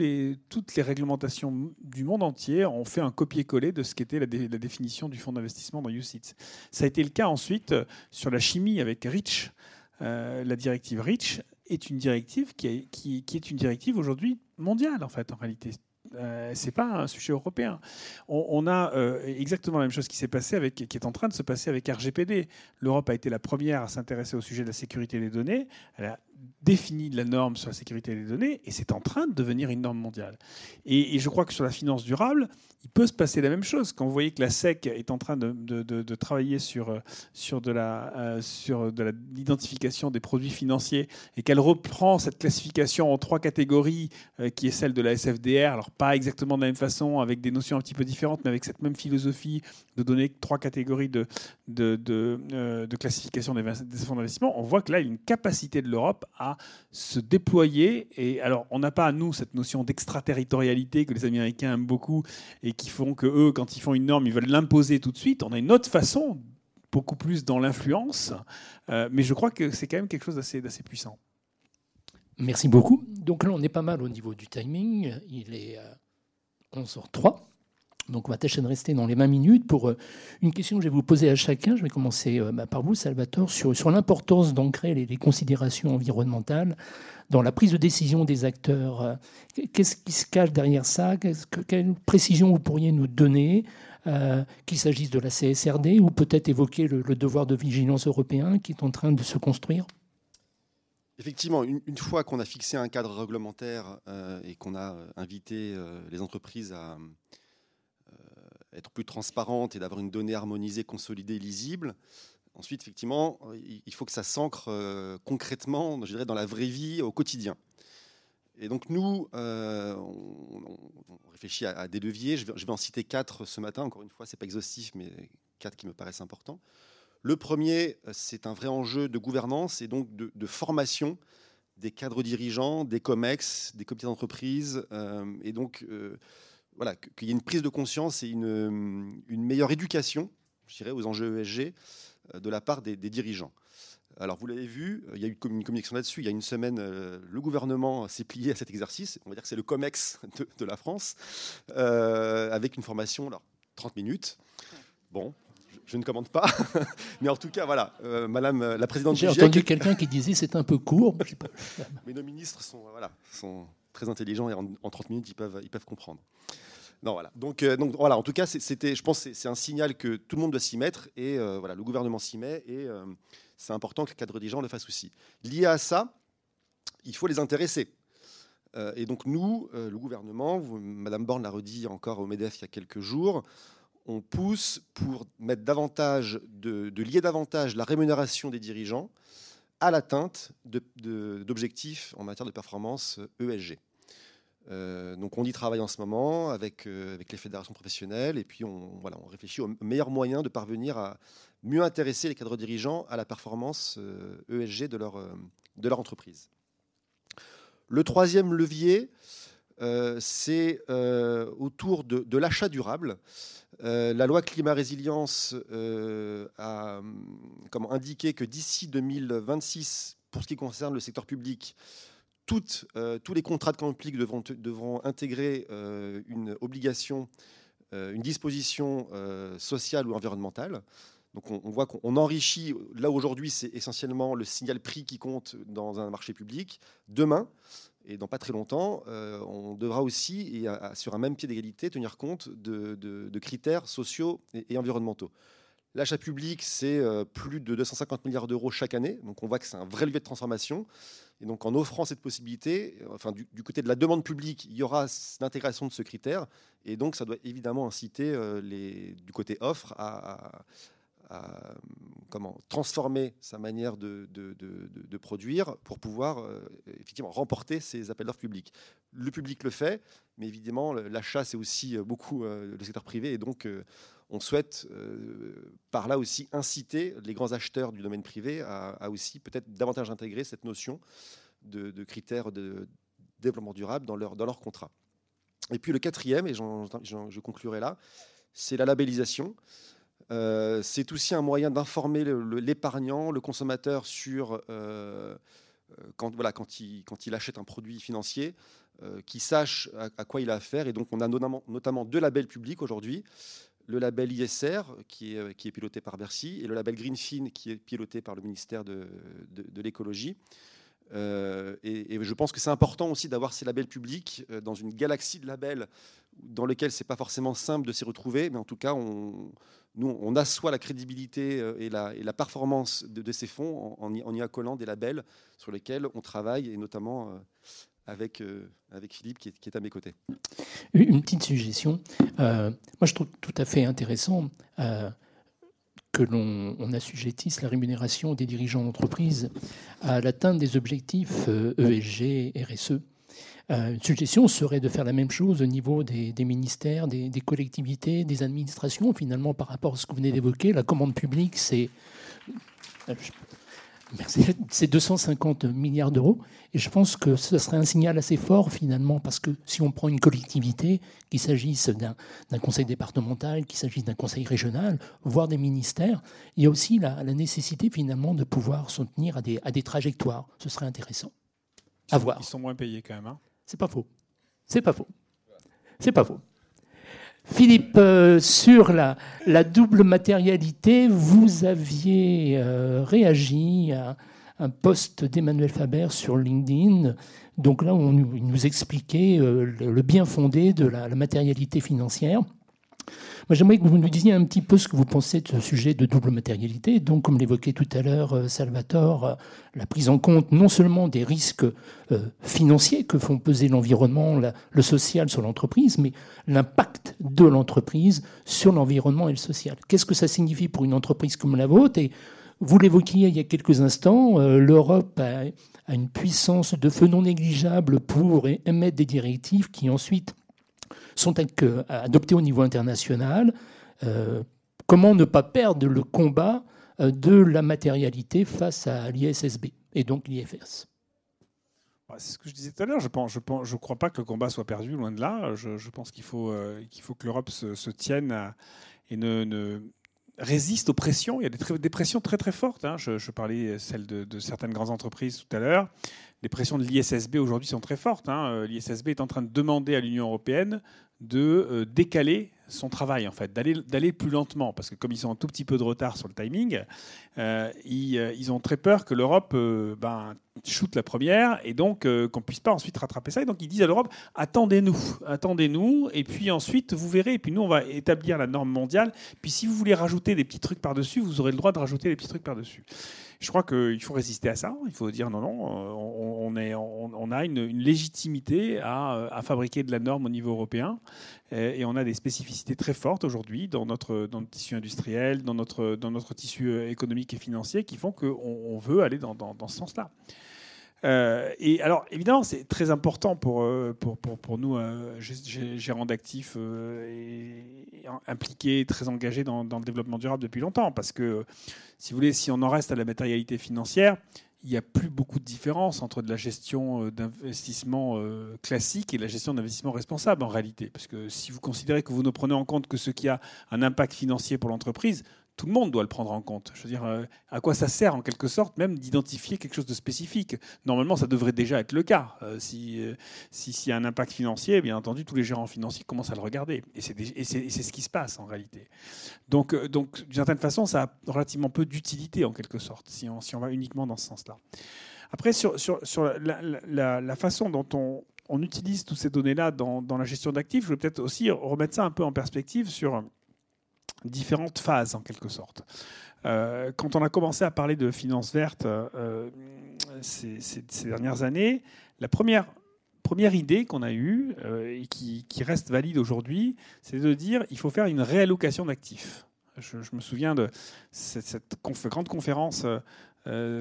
C: les réglementations du monde entier ont fait un copier-coller de ce qu'était la, définition du fonds d'investissement dans UCITS. Ça a été le cas ensuite euh, sur la chimie avec REACH. la directive REACH est une directive qui est une directive aujourd'hui mondiale, en fait, en réalité. Euh, c'est pas un sujet européen. On, a euh, exactement la même chose qui s'est passé avec, qui est en train de se passer avec RGPD. L'Europe a été la première à s'intéresser au sujet de la sécurité des données. Elle a défini la norme sur la sécurité des données et c'est en train de devenir une norme mondiale. Et, je crois que sur la finance durable, il peut se passer la même chose. Quand vous voyez que la SEC est en train de, de, travailler sur, de la euh, sur de l'identification des produits financiers et qu'elle reprend cette classification en trois catégories euh, qui est celle de la SFDR, alors pas exactement de la même façon, avec des notions un petit peu différentes, mais avec cette même philosophie de donner trois catégories de, de, de, euh, classification des, des fonds d'investissement, on voit que là, il y a une capacité de l'Europe à se déployer. Et alors, on n'a pas à nous cette notion d'extraterritorialité que les Américains aiment beaucoup et qui font que eux, quand ils font une norme, ils veulent l'imposer tout de suite. On a une autre façon, beaucoup plus dans l'influence, euh, mais je crois que c'est quand même quelque chose d'assez puissant.
A: Merci beaucoup. Donc là, on est pas mal au niveau du timing. Il est 11h03. Euh, donc on va tâcher de rester dans les 20 minutes pour euh, une question que je vais vous poser à chacun. Je vais commencer bah, par vous, Salvatore, sur, sur l'importance d'ancrer les, considérations environnementales dans la prise de décision des acteurs. Qu'est-ce qui se cache derrière ça? Quelle précision vous pourriez nous donner euh, qu'il s'agisse de la CSRD ou peut-être évoquer le, devoir de vigilance européen qui est en train de se construire?
B: Effectivement, une, fois qu'on a fixé un cadre réglementaire euh, et qu'on a euh, invité les entreprises à être plus transparentes et d'avoir une donnée harmonisée, consolidée, lisible, ensuite, effectivement, il faut que ça s'ancre concrètement, je dirais, dans la vraie vie au quotidien. Et donc nous, euh, on, réfléchit à, des leviers. Je vais, en citer quatre ce matin. Encore une fois, c'est pas exhaustif, mais quatre qui me paraissent importants. Le premier, c'est un vrai enjeu de gouvernance et donc de, formation des cadres dirigeants, des COMEX, des comités d'entreprise, euh, et donc euh, voilà qu'il y ait une prise de conscience et une, meilleure éducation, je dirais, aux enjeux ESG de la part des dirigeants. Alors, vous l'avez vu, euh, il y a eu une communication là-dessus. Il y a une semaine, euh, le gouvernement s'est plié à cet exercice. On va dire que c'est le COMEX de, la France, euh, avec une formation, alors, 30 minutes. Bon, je, ne commande pas. Mais en tout cas, voilà, Madame la présidente
A: J'ai entendu quelqu'un qui disait c'est un peu court.
B: Mais nos ministres sont, voilà, sont très intelligents et en, 30 minutes, ils peuvent, ils peuvent comprendre. Non, voilà. Donc, donc voilà. En tout cas, c'était, je pense, c'est un signal que tout le monde doit s'y mettre et voilà, le gouvernement s'y met et c'est important que le cadre dirigeant le fasse aussi. Lié à ça, il faut les intéresser. Euh, et donc nous, euh, le gouvernement, Madame Borne l'a redit encore au MEDEF il y a quelques jours, on pousse pour mettre davantage de, lier davantage la rémunération des dirigeants à l'atteinte d'objectifs en matière de performance ESG. Euh, donc on y travaille en ce moment avec, avec les fédérations professionnelles et puis on, voilà, on réfléchit aux meilleurs moyens de parvenir à, mieux intéresser les cadres dirigeants à la performance ESG euh, e de leur, euh, de entreprise. Le troisième levier, euh, c'est autour de, l'achat durable. la loi climat résilience a comment, indiqué que d'ici 2026, pour ce qui concerne le secteur public, toutes, tous les contrats de publique devront, intégrer une obligation, une disposition sociale ou environnementale. Donc on, voit qu'on enrichit, là aujourd'hui c'est essentiellement le signal prix qui compte dans un marché public. Demain, et dans pas très longtemps, euh, on devra aussi, et sur un même pied d'égalité, tenir compte de, critères sociaux et, environnementaux. L'achat public, c'est euh, plus de 250 milliards d'euros chaque année, donc on voit que c'est un vrai levier de transformation. Et donc en offrant cette possibilité, enfin du, côté de la demande publique, il y aura l'intégration de ce critère, et donc ça doit évidemment inciter euh, du côté offre à à comment, transformer sa manière de, produire pour pouvoir euh, effectivement remporter ces appels d'offres publics. Le public le fait, mais évidemment, l'achat, c'est aussi euh, beaucoup euh, le secteur privé. Et donc, on souhaite par là aussi inciter les grands acheteurs du domaine privé à, aussi peut-être davantage intégrer cette notion de, critères de développement durable dans leur, dans contrat. Et puis le quatrième, et je conclurai là, c'est la labellisation. Euh, c'est aussi un moyen d'informer l'épargnant, le, consommateur sur euh, euh, quand, il, achète un produit financier, qu'il sache à, quoi il a affaire. Et donc on a notamment deux labels publics aujourd'hui. Le label ISR, qui est, qui est, piloté par Bercy, et le label Greenfin, qui est piloté par le ministère de, l'écologie. et, et, je pense que c'est important aussi d'avoir ces labels publics dans une galaxie de labels dans lesquels c'est pas forcément simple de s'y retrouver, mais en tout cas, on, nous, on assoit la crédibilité euh, et la, performance de, ces fonds en, y, accolant des labels sur lesquels on travaille, et notamment euh, avec, euh, avec Philippe qui est, à mes côtés.
A: Une petite suggestion. moi, je trouve tout à fait intéressant que l'on assujettisse la rémunération des dirigeants d'entreprise à l'atteinte des objectifs ESG, e RSE. Euh, une suggestion serait de faire la même chose au niveau des, ministères, des, collectivités, des administrations, finalement, par rapport à ce que vous venez d'évoquer. La commande publique, c'est. C'est 250 milliards d'euros. Et je pense que ce serait un signal assez fort, finalement, parce que si on prend une collectivité, qu'il s'agisse d'un conseil départemental, qu'il s'agisse d'un conseil régional, voire des ministères, il y a aussi la, nécessité, finalement, de pouvoir s'en tenir à des, à des trajectoires. Ce serait intéressant. À voir.
C: Ils sont moins payés quand même. Hein.
A: C'est pas faux. C'est pas faux. C'est pas faux. Philippe, euh, sur la, double matérialité, vous aviez euh, réagi à un post d'Emmanuel Faber sur LinkedIn. Donc là, on, il nous expliquait euh, le bien fondé de la matérialité financière. J'aimerais que vous nous disiez un petit peu ce que vous pensez de ce sujet de double matérialité. Donc, comme l'évoquait tout à l'heure euh, Salvatore, euh, la prise en compte non seulement des risques euh, financiers que font peser l'environnement, le social sur l'entreprise, mais l'impact de l'entreprise sur l'environnement et le social. Qu'est-ce que ça signifie pour une entreprise comme la vôtre? Et vous l'évoquiez il y a quelques instants, l'Europe a une puissance de feu non négligeable pour émettre des directives qui ensuite sont adoptés au niveau international. Euh, comment ne pas perdre le combat euh, de la matérialité face à l'ISSB et donc l'IFS
C: bah, c'est ce que je disais tout à l'heure. Je ne je je crois pas que le combat soit perdu, loin de là. Je, pense qu'il faut, euh, que l'Europe se, tienne et résiste aux pressions. Il y a des, pressions très très fortes. Hein. Je, parlais celle de, de, certaines grandes entreprises tout à l'heure. Les pressions de l'ISSB aujourd'hui sont très fortes. Hein. L'ISSB est en train de demander à l'Union européenne de euh, décaler son travail, en fait, d'aller plus lentement, parce que comme ils ont un tout petit peu de retard sur le timing, euh, euh, ils, ont très peur que l'Europe ben, shoot la première et donc qu'on puisse pas ensuite rattraper ça. Et donc ils disent à l'Europe attendez-nous, attendez-nous, et puis ensuite vous verrez. Et puis nous on va établir la norme mondiale. Puis si vous voulez rajouter des petits trucs par dessus, vous aurez le droit de rajouter des petits trucs par dessus. Je crois qu'il faut résister à ça. Il faut dire non, non, on, est, on, a une, légitimité à, à, fabriquer de la norme au niveau européen. Et, on a des spécificités très fortes aujourd'hui dans notre, tissu industriel, dans notre, tissu économique et financier qui font qu'on veut aller dans ce sens-là. Euh, et alors, évidemment, c'est très important pour, euh, pour, pour, nous, euh, gérants d'actifs impliqués, très engagés dans, le développement durable depuis longtemps. Parce que, si vous voulez, si on en reste à la matérialité financière, il n'y a plus beaucoup de différence entre la gestion d'investissement classique et la gestion d'investissement responsable en réalité. Parce que si vous considérez que vous ne prenez en compte que ce qui a un impact financier pour l'entreprise, tout le monde doit le prendre en compte. Je veux dire, euh, à quoi ça sert en quelque sorte même d'identifier quelque chose de spécifique? Normalement, ça devrait déjà être le cas. Euh, si euh, s'il y a un impact financier, bien entendu, tous les gérants financiers commencent à le regarder. Et c'est ce qui se passe en réalité. Donc, donc d'une certaine façon, ça a relativement peu d'utilité en quelque sorte, si on, si on va uniquement dans ce sens-là. Après, sur, sur, sur la, la, façon dont on, on utilise toutes ces données-là dans, dans la gestion d'actifs, je vais peut-être aussi remettre ça un peu en perspective sur différentes phases en quelque sorte. Euh, quand on a commencé à parler de finances vertes euh, ces, dernières années, la première, première idée qu'on a eue euh, et qui, reste valide aujourd'hui, c'est de dire il faut faire une réallocation d'actifs. Je, me souviens de cette, grande conférence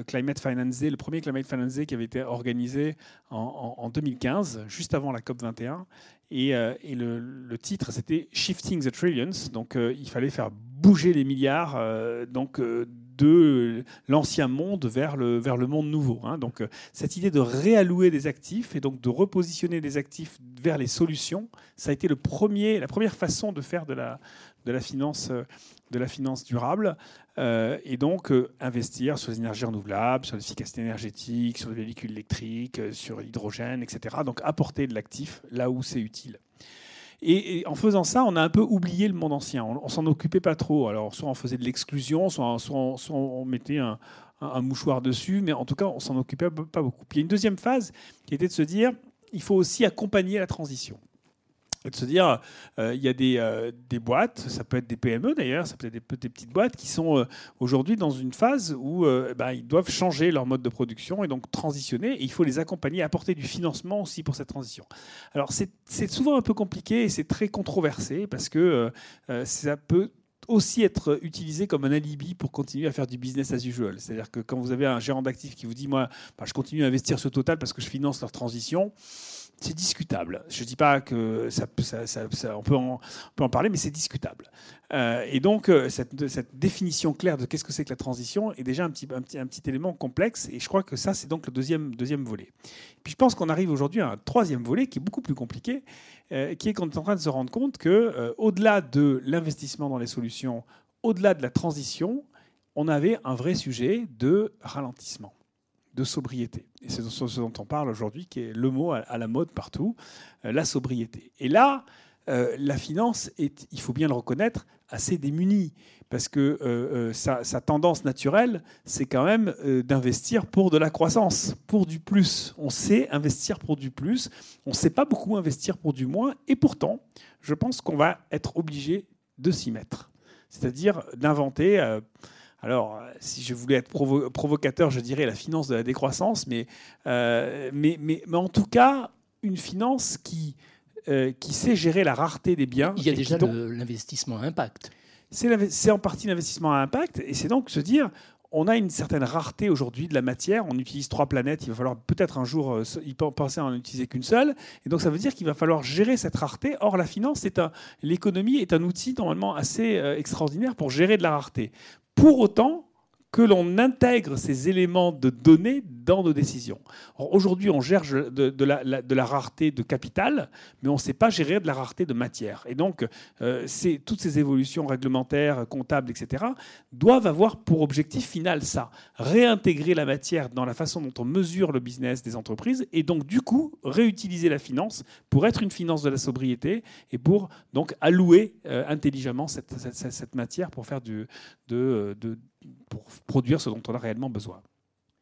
C: Climate Finance le premier Climate Finance qui avait été organisé en, en 2015, juste avant la COP 21, et, euh, le, titre, c'était Shifting the Trillions. Donc, euh, il fallait faire bouger les milliards euh, donc, de l'ancien monde vers le, vers le monde nouveau. Hein. Donc, cette idée de réallouer des actifs et donc de repositionner des actifs vers les solutions, ça a été le premier, la première façon de faire de la, de la finance de la finance durable euh, et donc euh, investir sur les énergies renouvelables, sur l'efficacité énergétique, sur les véhicules électriques, euh, sur l'hydrogène, etc. Donc apporter de l'actif là où c'est utile. Et, en faisant ça, on a un peu oublié le monde ancien. On, ne s'en occupait pas trop. Alors soit on faisait de l'exclusion, soit, on, mettait un, un, mouchoir dessus, mais en tout cas on s'en occupait pas beaucoup. Puis il y a une deuxième phase qui était de se dire il faut aussi accompagner la transition de se dire, euh, il y a des, euh, des, boîtes, ça peut être des PME d'ailleurs, ça peut être des, petites boîtes qui sont euh, aujourd'hui dans une phase où bah, ils doivent changer leur mode de production et donc transitionner. Il faut les accompagner, apporter du financement aussi pour cette transition. Alors c'est souvent un peu compliqué et c'est très controversé parce que ça peut aussi être utilisé comme un alibi pour continuer à faire du business as usual. C'est-à-dire que quand vous avez un gérant d'actifs qui vous dit, moi, bah, je continue à investir ce total parce que je finance leur transition, c'est discutable. Je ne dis pas que ça, on, peut en, parler, mais c'est discutable. Euh, et donc, euh, cette, définition claire de qu'est-ce que c'est que la transition est déjà un petit, élément complexe. Et je crois que ça, c'est donc le deuxième, volet. Puis je pense qu'on arrive aujourd'hui à un troisième volet qui est beaucoup plus compliqué, euh, qui est qu'on est en train de se rendre compte que, au-delà de l'investissement dans les solutions, au-delà de la transition, on avait un vrai sujet de ralentissement de sobriété. Et c'est ce dont on parle aujourd'hui, qui est le mot à la mode partout, euh, la sobriété. Et là, euh, la finance est, il faut bien le reconnaître, assez démunie, parce que euh, sa, tendance naturelle, c'est quand même d'investir pour de la croissance, pour du plus. On sait investir pour du plus, on ne sait pas beaucoup investir pour du moins, et pourtant, je pense qu'on va être obligé de s'y mettre. C'est-à-dire d'inventer alors, si je voulais être provocateur, je dirais la finance de la décroissance, euh, mais, mais, mais, en tout cas, une finance qui, euh, qui sait gérer la rareté des biens.
A: Il y a déjà l'investissement à impact.
C: C'est en partie l'investissement à impact, et c'est donc se dire, on a une certaine rareté aujourd'hui de la matière. On utilise trois planètes. Il va falloir peut-être un jour euh, y penser à en utiliser qu'une seule. Et donc ça veut dire qu'il va falloir gérer cette rareté. Or la finance, l'économie est un outil normalement assez extraordinaire pour gérer de la rareté, pour autant que l'on intègre ces éléments de données dans nos décisions. Aujourd'hui, on gère de, la, rareté de capital, mais on ne sait pas gérer de la rareté de matière. Et donc, euh, toutes ces évolutions réglementaires, comptables, etc., doivent avoir pour objectif final ça, réintégrer la matière dans la façon dont on mesure le business des entreprises, et donc, du coup, réutiliser la finance pour être une finance de la sobriété et pour donc allouer euh, intelligemment cette, matière pour faire du, pour produire ce dont on a réellement besoin.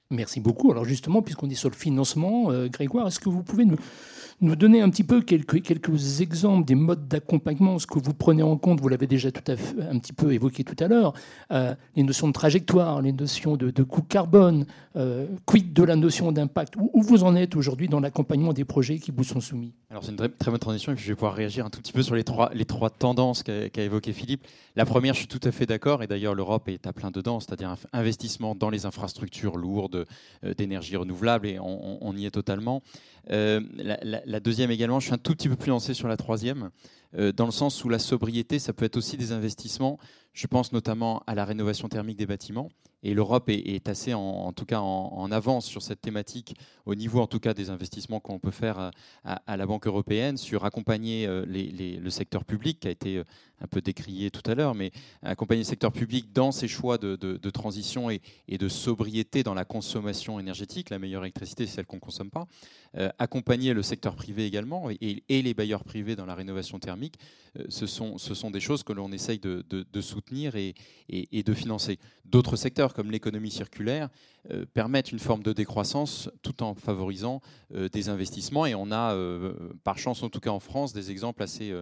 A: Merci beaucoup. Alors justement, puisqu'on est sur le financement, euh, Grégoire, est-ce que vous pouvez nous, nous donner un petit peu quelques, quelques exemples des modes d'accompagnement, ce que vous prenez en compte, vous l'avez déjà tout à fait, un petit peu évoqué tout à l'heure, euh, les notions de trajectoire, les notions de, coût carbone, euh, quid de la notion d'impact, où, vous en êtes aujourd'hui dans l'accompagnement des projets qui vous sont soumis?
D: Alors c'est une très, très, bonne transition et puis je vais pouvoir réagir un tout petit peu sur les trois, les trois tendances qu'a évoqué Philippe. La première, je suis tout à fait d'accord et d'ailleurs l'Europe est à plein dedans, c'est-à-dire investissement dans les infrastructures lourdes euh, d'énergie renouvelable et on, y est totalement. Euh, deuxième également, je suis un tout petit peu plus lancé sur la troisième, euh, dans le sens où la sobriété, ça peut être aussi des investissements. Je pense notamment à la rénovation thermique des bâtiments. Et l'Europe est, assez, en, tout cas, en, avance sur cette thématique, au niveau en tout cas des investissements qu'on peut faire à, la Banque européenne sur accompagner euh, le secteur public, qui a été un peu décrié tout à l'heure, mais accompagner le secteur public dans ses choix de, transition et, de sobriété dans la consommation énergétique. La meilleure électricité, c'est celle qu'on ne consomme pas. Euh, accompagner le secteur privé également et, les bailleurs privés dans la rénovation thermique, euh, ce sont des choses que l'on essaye de, soutenir et, de financer. D'autres secteurs, comme l'économie circulaire, euh, permettent une forme de décroissance tout en favorisant des investissements. Et on a, par chance en tout cas en France, des exemples assez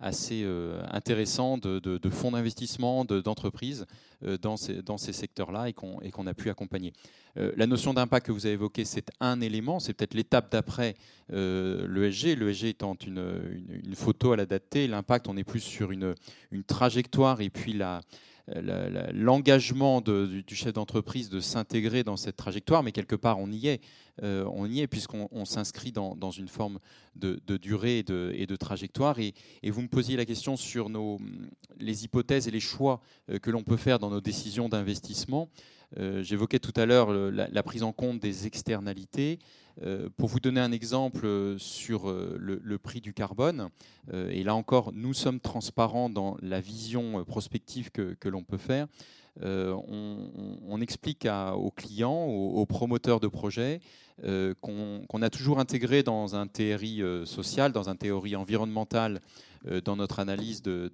D: assez euh, intéressant de, fonds d'investissement, d'entreprises euh, dans ces, dans ces secteurs-là et qu'on a pu accompagner. Euh, la notion d'impact que vous avez évoquée, c'est un élément, c'est peut-être l'étape d'après l'ESG. L'ESG étant une, une, photo à la date l'impact, on est plus sur une, une trajectoire et puis la, l'engagement du, chef d'entreprise de s'intégrer dans cette trajectoire, mais quelque part on y est. Euh, on y est puisqu'on s'inscrit dans, une forme de, durée et de, trajectoire. Et, vous me posiez la question sur les hypothèses et les choix euh, que l'on peut faire dans nos décisions d'investissement. Euh, j'évoquais tout à l'heure la, prise en compte des externalités. pour vous donner un exemple sur le, prix du carbone, et là encore, nous sommes transparents dans la vision prospective que l'on peut faire. Euh, on, explique aux clients, aux, promoteurs de projets, euh, qu'on a toujours intégré dans un TRI euh, social, dans un théorie environnementale, dans notre analyse de,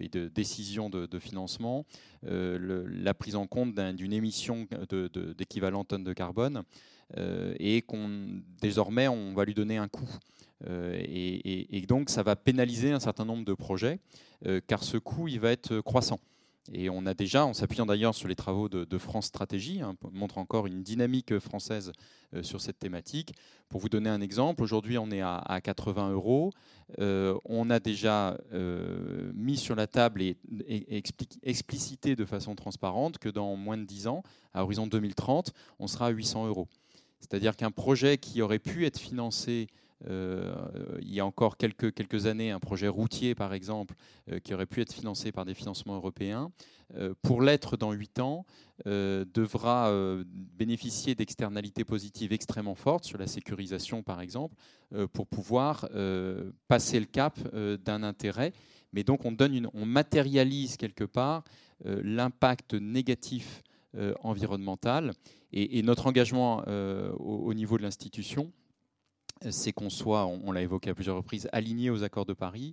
D: et de décision de, financement, la prise en compte d'une émission d'équivalent tonne de carbone, et qu'on désormais on va lui donner un coût. Et, et, donc ça va pénaliser un certain nombre de projets, car ce coût il va être croissant. Et on a déjà, en s'appuyant d'ailleurs sur les travaux de, France Stratégie, hein, montre encore une dynamique française euh, sur cette thématique. Pour vous donner un exemple, aujourd'hui on est à, 80 euros. Euh, on a déjà euh, mis sur la table et, explicité de façon transparente que dans moins de 10 ans, à horizon 2030, on sera à 800 euros. C'est-à-dire qu'un projet qui aurait pu être financé euh, il y a encore quelques, années, un projet routier, par exemple, euh, qui aurait pu être financé par des financements européens, euh, pour l'être dans 8 ans, devra bénéficier d'externalités positives extrêmement fortes sur la sécurisation, par exemple, pour pouvoir passer le cap d'un intérêt. Mais donc on, donne on matérialise quelque part l'impact négatif environnemental et, notre engagement au, niveau de l'institution c'est qu'on soit, on, l'a évoqué à plusieurs reprises, aligné aux accords de Paris,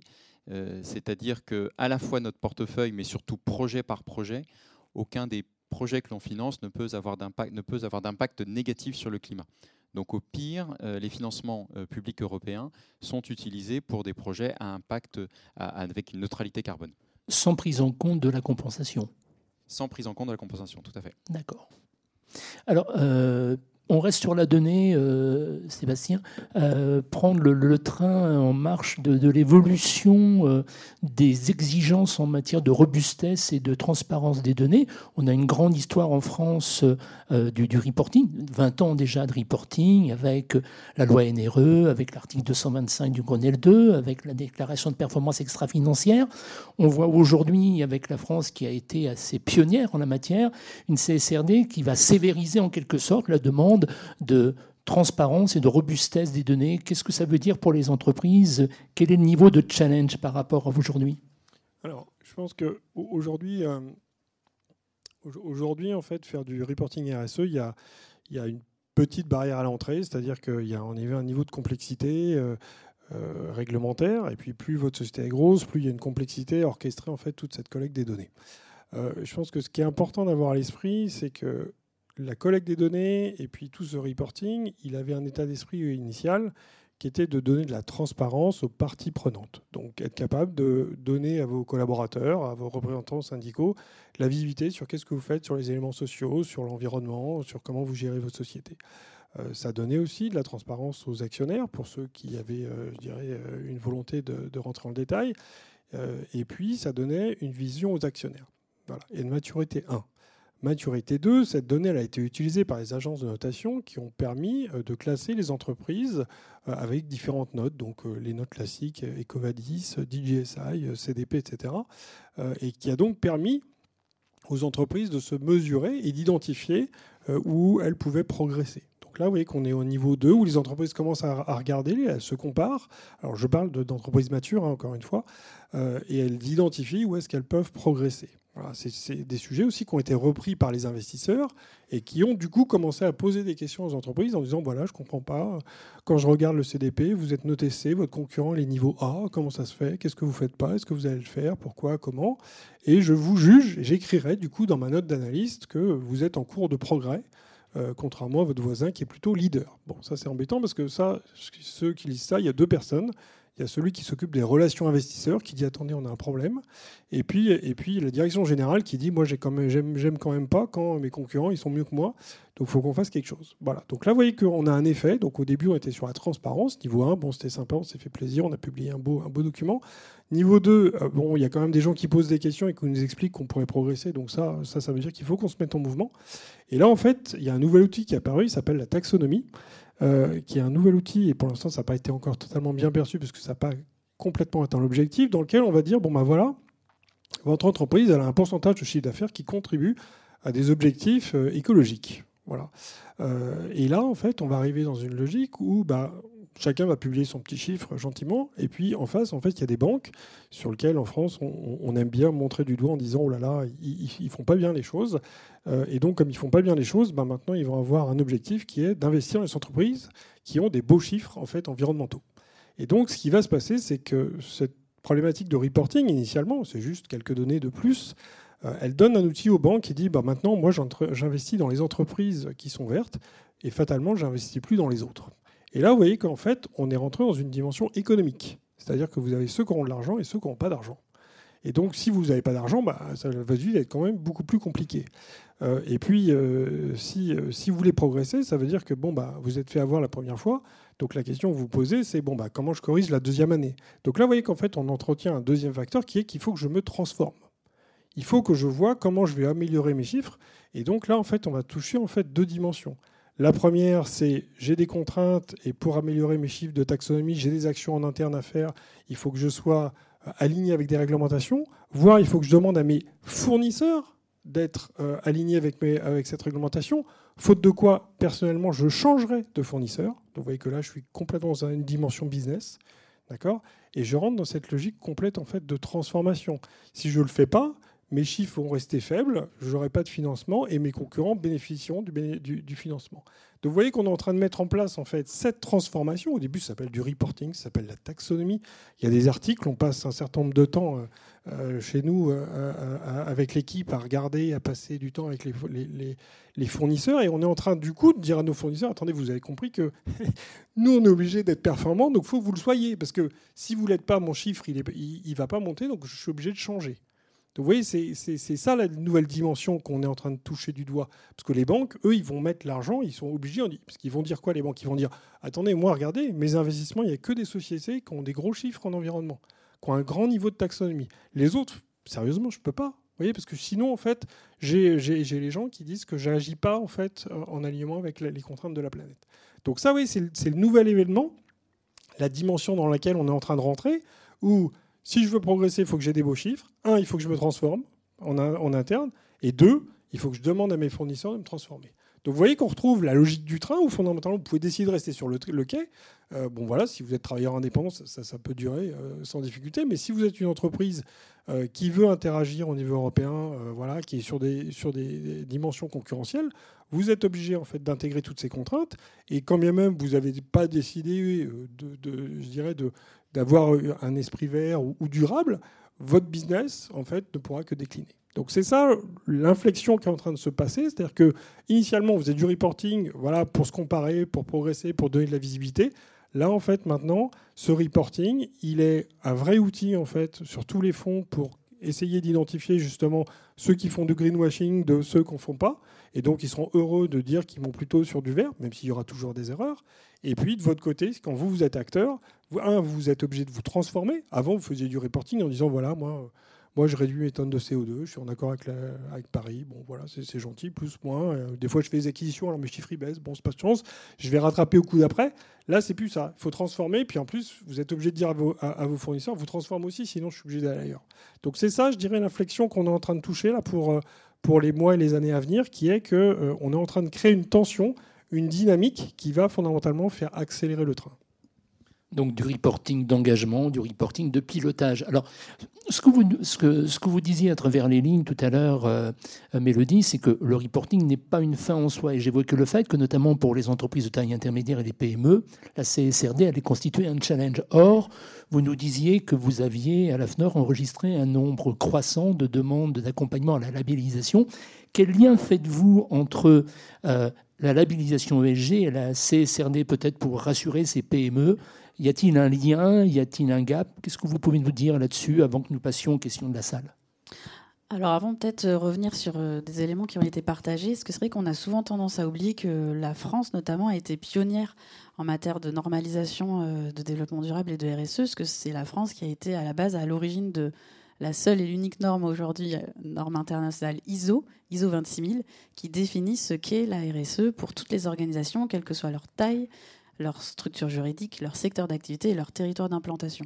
D: euh, c'est-à-dire que à la fois notre portefeuille, mais surtout projet par projet, aucun des projets que l'on finance ne peut avoir d'impact négatif sur le climat. Donc au pire, euh, les financements euh, publics européens sont utilisés pour des projets à impact avec une neutralité carbone.
A: Sans prise en compte de la compensation.
D: Sans prise en compte de la compensation, tout à fait.
A: D'accord. Alors, on reste sur la donnée, euh, Sébastien, euh, prendre le, train en marche de, l'évolution euh, des exigences en matière de robustesse et de transparence des données. On a une grande histoire en France du, reporting, 20 ans déjà de reporting, avec la loi NRE, avec l'article 225 du Grenelle 2, avec la déclaration de performance extra-financière. On voit aujourd'hui, avec la France qui a été assez pionnière en la matière, une CSRD qui va sévériser en quelque sorte la demande de transparence et de robustesse des données. Qu'est-ce que ça veut dire pour les entreprises? Quel est le niveau de challenge par rapport à aujourd'hui?
E: Alors, je pense qu'aujourd'hui, euh, aujourd'hui, en fait, faire du reporting RSE, il y a, une petite barrière à l'entrée, c'est-à-dire qu'il y a un niveau de complexité euh, euh, réglementaire, et puis plus votre société est grosse, plus il y a une complexité à orchestrer en fait toute cette collecte des données. je pense que ce qui est important d'avoir à l'esprit, c'est que la collecte des données et puis tout ce reporting, il avait un état d'esprit initial qui était de donner de la transparence aux parties prenantes. Donc être capable de donner à vos collaborateurs, à vos représentants syndicaux, la visibilité sur qu'est-ce que vous faites sur les éléments sociaux, sur l'environnement, sur comment vous gérez votre société. Euh, ça donnait aussi de la transparence aux actionnaires, pour ceux qui avaient, euh, je dirais, euh, une volonté de, rentrer en le détail. et puis, ça donnait une vision aux actionnaires. Voilà. Et de maturité 1. Maturité 2, cette donnée elle a été utilisée par les agences de notation qui ont permis euh, de classer les entreprises euh, avec différentes notes, donc euh, les notes classiques, Ecovadis, DJSI, CDP, etc. Et qui a donc permis aux entreprises de se mesurer et d'identifier où elles pouvaient progresser. Donc là, vous voyez qu'on est au niveau 2, où les entreprises commencent à, regarder, elles se comparent. Alors je parle d'entreprises matures, hein, encore une fois, et elles identifient où est-ce qu'elles peuvent progresser c'est des sujets aussi qui ont été repris par les investisseurs et qui ont du coup commencé à poser des questions aux entreprises en disant voilà, je comprends pas. Quand je regarde le CDP, vous êtes noté C, votre concurrent est niveau A, comment ça se fait? Qu'est-ce que vous faites pas? Est-ce que vous allez le faire? Pourquoi? Comment? Et je vous juge, j'écrirai du coup dans ma note d'analyste que vous êtes en cours de progrès. Euh, contrairement à votre voisin qui est plutôt leader. Bon, ça c'est embêtant parce que ça, ceux qui lisent ça, il y a deux personnes. Il y a celui qui s'occupe des relations investisseurs qui dit attendez, on a un problème. Et puis, et puis la direction générale qui dit moi j'aime quand, quand même pas quand mes concurrents ils sont mieux que moi. Donc il faut qu'on fasse quelque chose. Voilà. Donc là vous voyez qu'on a un effet. Donc au début on était sur la transparence. Niveau 1, bon c'était sympa, on s'est fait plaisir, on a publié un beau, un beau document. Niveau 2, euh, bon il y a quand même des gens qui posent des questions et qui nous expliquent qu'on pourrait progresser. Donc ça, ça, ça veut dire qu'il faut qu'on se mette en mouvement. Et là en fait il y a un nouvel outil qui est apparu, il s'appelle la taxonomie. Euh, qui est un nouvel outil, et pour l'instant, ça n'a pas été encore totalement bien perçu, parce que ça n'a pas complètement atteint l'objectif, dans lequel on va dire, bon ben voilà, votre entreprise, elle a un pourcentage de chiffre d'affaires qui contribue à des objectifs euh, écologiques. Voilà. Euh, et là, en fait, on va arriver dans une logique où bah, chacun va publier son petit chiffre gentiment. Et puis en face, en fait, il y a des banques sur lesquelles en France, on, aime bien montrer du doigt en disant oh là là, ils, font pas bien les choses. Euh, et donc, comme ils font pas bien les choses, bah, maintenant ils vont avoir un objectif qui est d'investir dans les entreprises qui ont des beaux chiffres en fait environnementaux. Et donc, ce qui va se passer, c'est que cette problématique de reporting initialement, c'est juste quelques données de plus. Euh, elle donne un outil aux banques qui dit bah, maintenant, moi, j'investis dans les entreprises qui sont vertes et fatalement, j'investis plus dans les autres. Et là, vous voyez qu'en fait, on est rentré dans une dimension économique. C'est-à-dire que vous avez ceux qui ont de l'argent et ceux qui n'ont pas d'argent. Et donc, si vous n'avez pas d'argent, bah, ça va être quand même beaucoup plus compliqué. Euh, et puis, euh, si, euh, si, vous voulez progresser, ça veut dire que bon, bah, vous êtes fait avoir la première fois. Donc, la question que vous posez, c'est bon, bah, comment je corrige la deuxième année? Donc là, vous voyez qu'en fait, on entretient un deuxième facteur qui est qu'il faut que je me transforme. Il faut que je vois comment je vais améliorer mes chiffres. Et donc là, en fait, on va toucher en fait deux dimensions La première, c'est j'ai des contraintes et pour améliorer mes chiffres de taxonomie, j'ai des actions en interne à faire. Il faut que je sois aligné avec des réglementations, voire il faut que je demande à mes fournisseurs d'être euh, alignés avec, avec cette réglementation, faute de quoi, personnellement, je changerai de fournisseur. Donc vous voyez que là, je suis complètement dans une dimension business. D'accord? Et je rentre dans cette logique complète en fait de transformation. Si je ne le fais pas, mes chiffres vont rester faibles, je n'aurai pas de financement et mes concurrents bénéficieront du, financement. Donc vous voyez qu'on est en train de mettre en place en fait cette transformation. Au début, ça s'appelle du reporting, ça s'appelle la taxonomie. Il y a des articles, on passe un certain nombre de temps euh, euh, chez nous euh, avec l'équipe à regarder, à passer du temps avec les, fournisseurs et on est en train du coup de dire à nos fournisseurs attendez, vous avez compris que nous on est obligé d'être performants, donc faut que vous le soyez parce que si vous l'êtes pas, mon chiffre il ne va pas monter, donc je suis obligé de changer. Vous voyez, c'est ça la nouvelle dimension qu'on est en train de toucher du doigt. Parce que les banques, eux, ils vont mettre l'argent, ils sont obligés, parce qu'ils vont dire quoi les banques? Ils vont dire, attendez, moi, regardez, mes investissements, il n'y a que des sociétés qui ont des gros chiffres en environnement, qui ont un grand niveau de taxonomie. Les autres, sérieusement, je ne peux pas. Vous voyez, parce que sinon, en fait, j'ai les gens qui disent que je n'agis pas en, fait, en alignement avec les contraintes de la planète. Donc ça, oui, c'est le nouvel événement, la dimension dans laquelle on est en train de rentrer, où si je veux progresser, il faut que j'ai des beaux chiffres. Un, il faut que je me transforme en, interne. Et deux, il faut que je demande à mes fournisseurs de me transformer. Donc vous voyez qu'on retrouve la logique du train où fondamentalement vous pouvez décider de rester sur le, quai. Euh, bon voilà, si vous êtes travailleur indépendant, ça, peut durer euh, sans difficulté. Mais si vous êtes une entreprise euh, qui veut interagir au niveau européen, voilà, qui est sur des, dimensions concurrentielles, vous êtes obligé en fait d'intégrer toutes ces contraintes. Et quand bien même vous n'avez pas décidé de, je dirais, de, d'avoir un esprit vert ou, durable, votre business en fait ne pourra que décliner. Donc c'est ça l'inflexion qui est en train de se passer, c'est-à-dire que initialement vous faisiez du reporting, voilà, pour se comparer, pour progresser, pour donner de la visibilité. Là en fait maintenant, ce reporting, il est un vrai outil en fait sur tous les fonds pour essayer d'identifier justement ceux qui font du greenwashing de ceux qui n'en font pas. Et donc, ils seront heureux de dire qu'ils vont plutôt sur du vert, même s'il y aura toujours des erreurs. Et puis, de votre côté, quand vous, vous êtes acteur, un, vous êtes obligé de vous transformer. Avant, vous faisiez du reporting en disant, voilà, moi, moi, je réduis mes tonnes de CO2, je suis en accord avec, avec Paris. Bon, voilà, c'est gentil, plus, moins. Euh, des fois, je fais des acquisitions, alors mes chiffres ils baissent. Bon, c'est pas de chance. Je vais rattraper au coup d'après. Là, c'est plus ça. Il faut transformer. Puis en plus, vous êtes obligé de dire à vos, fournisseurs, vous transformez aussi, sinon je suis obligé d'aller ailleurs. Donc c'est ça, je dirais, l'inflexion qu'on est en train de toucher là pour, euh, pour les mois et les années à venir, qui est qu'on euh, est en train de créer une tension, une dynamique qui va fondamentalement faire accélérer le train.
A: Donc du reporting d'engagement, du reporting de pilotage. Alors, ce que vous, disiez à travers les lignes tout à l'heure, euh, Mélodie, c'est que le reporting n'est pas une fin en soi. Et j'évoque le fait que, notamment pour les entreprises de taille intermédiaire et les PME, la CSRD allait constituer un challenge. Or, vous nous disiez que vous aviez à la FNOR enregistré un nombre croissant de demandes d'accompagnement à la labellisation. Quel lien faites-vous entre euh, la labellisation ESG et la CSRD, peut-être pour rassurer ces PME y a-t-il un lien Y a-t-il un gap? Qu'est-ce que vous pouvez nous dire là-dessus avant que nous passions aux questions de la salle?
F: Alors avant peut-être euh, revenir sur euh, des éléments qui ont été partagés, parce que c'est vrai qu'on a souvent tendance à oublier que la France notamment a été pionnière en matière de normalisation euh, de développement durable et de RSE, parce que c'est la France qui a été à la base à l'origine de la seule et l'unique norme aujourd'hui, norme internationale ISO, ISO 26000, qui définit ce qu'est la RSE pour toutes les organisations, quelle que soit leur taille, leur structure juridique, leur secteur d'activité et leur territoire d'implantation.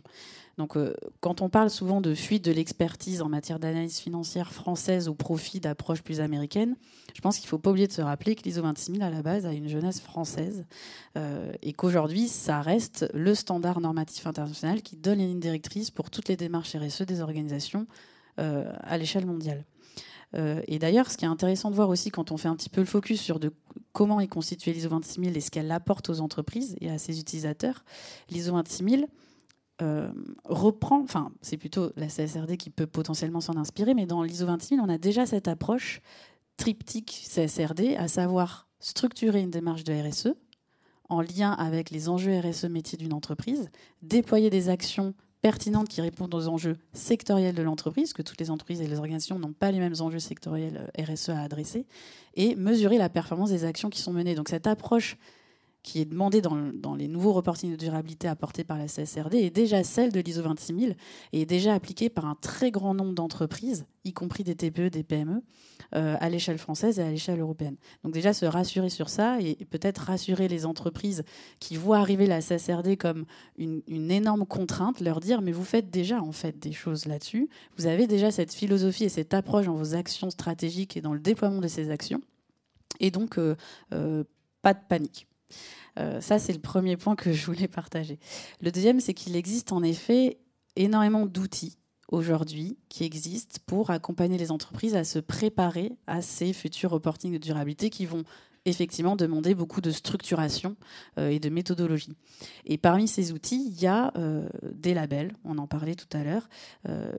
F: Donc, euh, quand on parle souvent de fuite de l'expertise en matière d'analyse financière française au profit d'approches plus américaines, je pense qu'il ne faut pas oublier de se rappeler que l'ISO 26000 à la base a une jeunesse française euh, et qu'aujourd'hui, ça reste le standard normatif international qui donne les lignes directrices pour toutes les démarches RSE des organisations euh, à l'échelle mondiale. Euh, et d'ailleurs, ce qui est intéressant de voir aussi quand on fait un petit peu le focus sur de comment est constitué l'ISO 26000 et ce qu'elle apporte aux entreprises et à ses utilisateurs, l'ISO 26000 euh, reprend, enfin c'est plutôt la CSRD qui peut potentiellement s'en inspirer, mais dans l'ISO 26000, on a déjà cette approche triptyque CSRD, à savoir structurer une démarche de RSE en lien avec les enjeux RSE métiers d'une entreprise, déployer des actions pertinentes qui répondent aux enjeux sectoriels de l'entreprise, que toutes les entreprises et les organisations n'ont pas les mêmes enjeux sectoriels euh, RSE à adresser, et mesurer la performance des actions qui sont menées. Donc cette approche qui est demandée dans, les nouveaux reportings de durabilité apportés par la CSRD est déjà celle de l'ISO 26000 et est déjà appliquée par un très grand nombre d'entreprises, y compris des TPE, des PME, euh, à l'échelle française et à l'échelle européenne. Donc déjà se rassurer sur ça et peut-être rassurer les entreprises qui voient arriver la CSRD comme une, énorme contrainte, leur dire mais vous faites déjà en fait des choses là-dessus, vous avez déjà cette philosophie et cette approche dans vos actions stratégiques et dans le déploiement de ces actions. Et donc, euh, euh, pas de panique. Euh, ça, c'est le premier point que je voulais partager. Le deuxième, c'est qu'il existe en effet énormément d'outils aujourd'hui qui existent pour accompagner les entreprises à se préparer à ces futurs reporting de durabilité qui vont effectivement demander beaucoup de structuration et de méthodologie. Et parmi ces outils, il y a des labels, on en parlait tout à l'heure,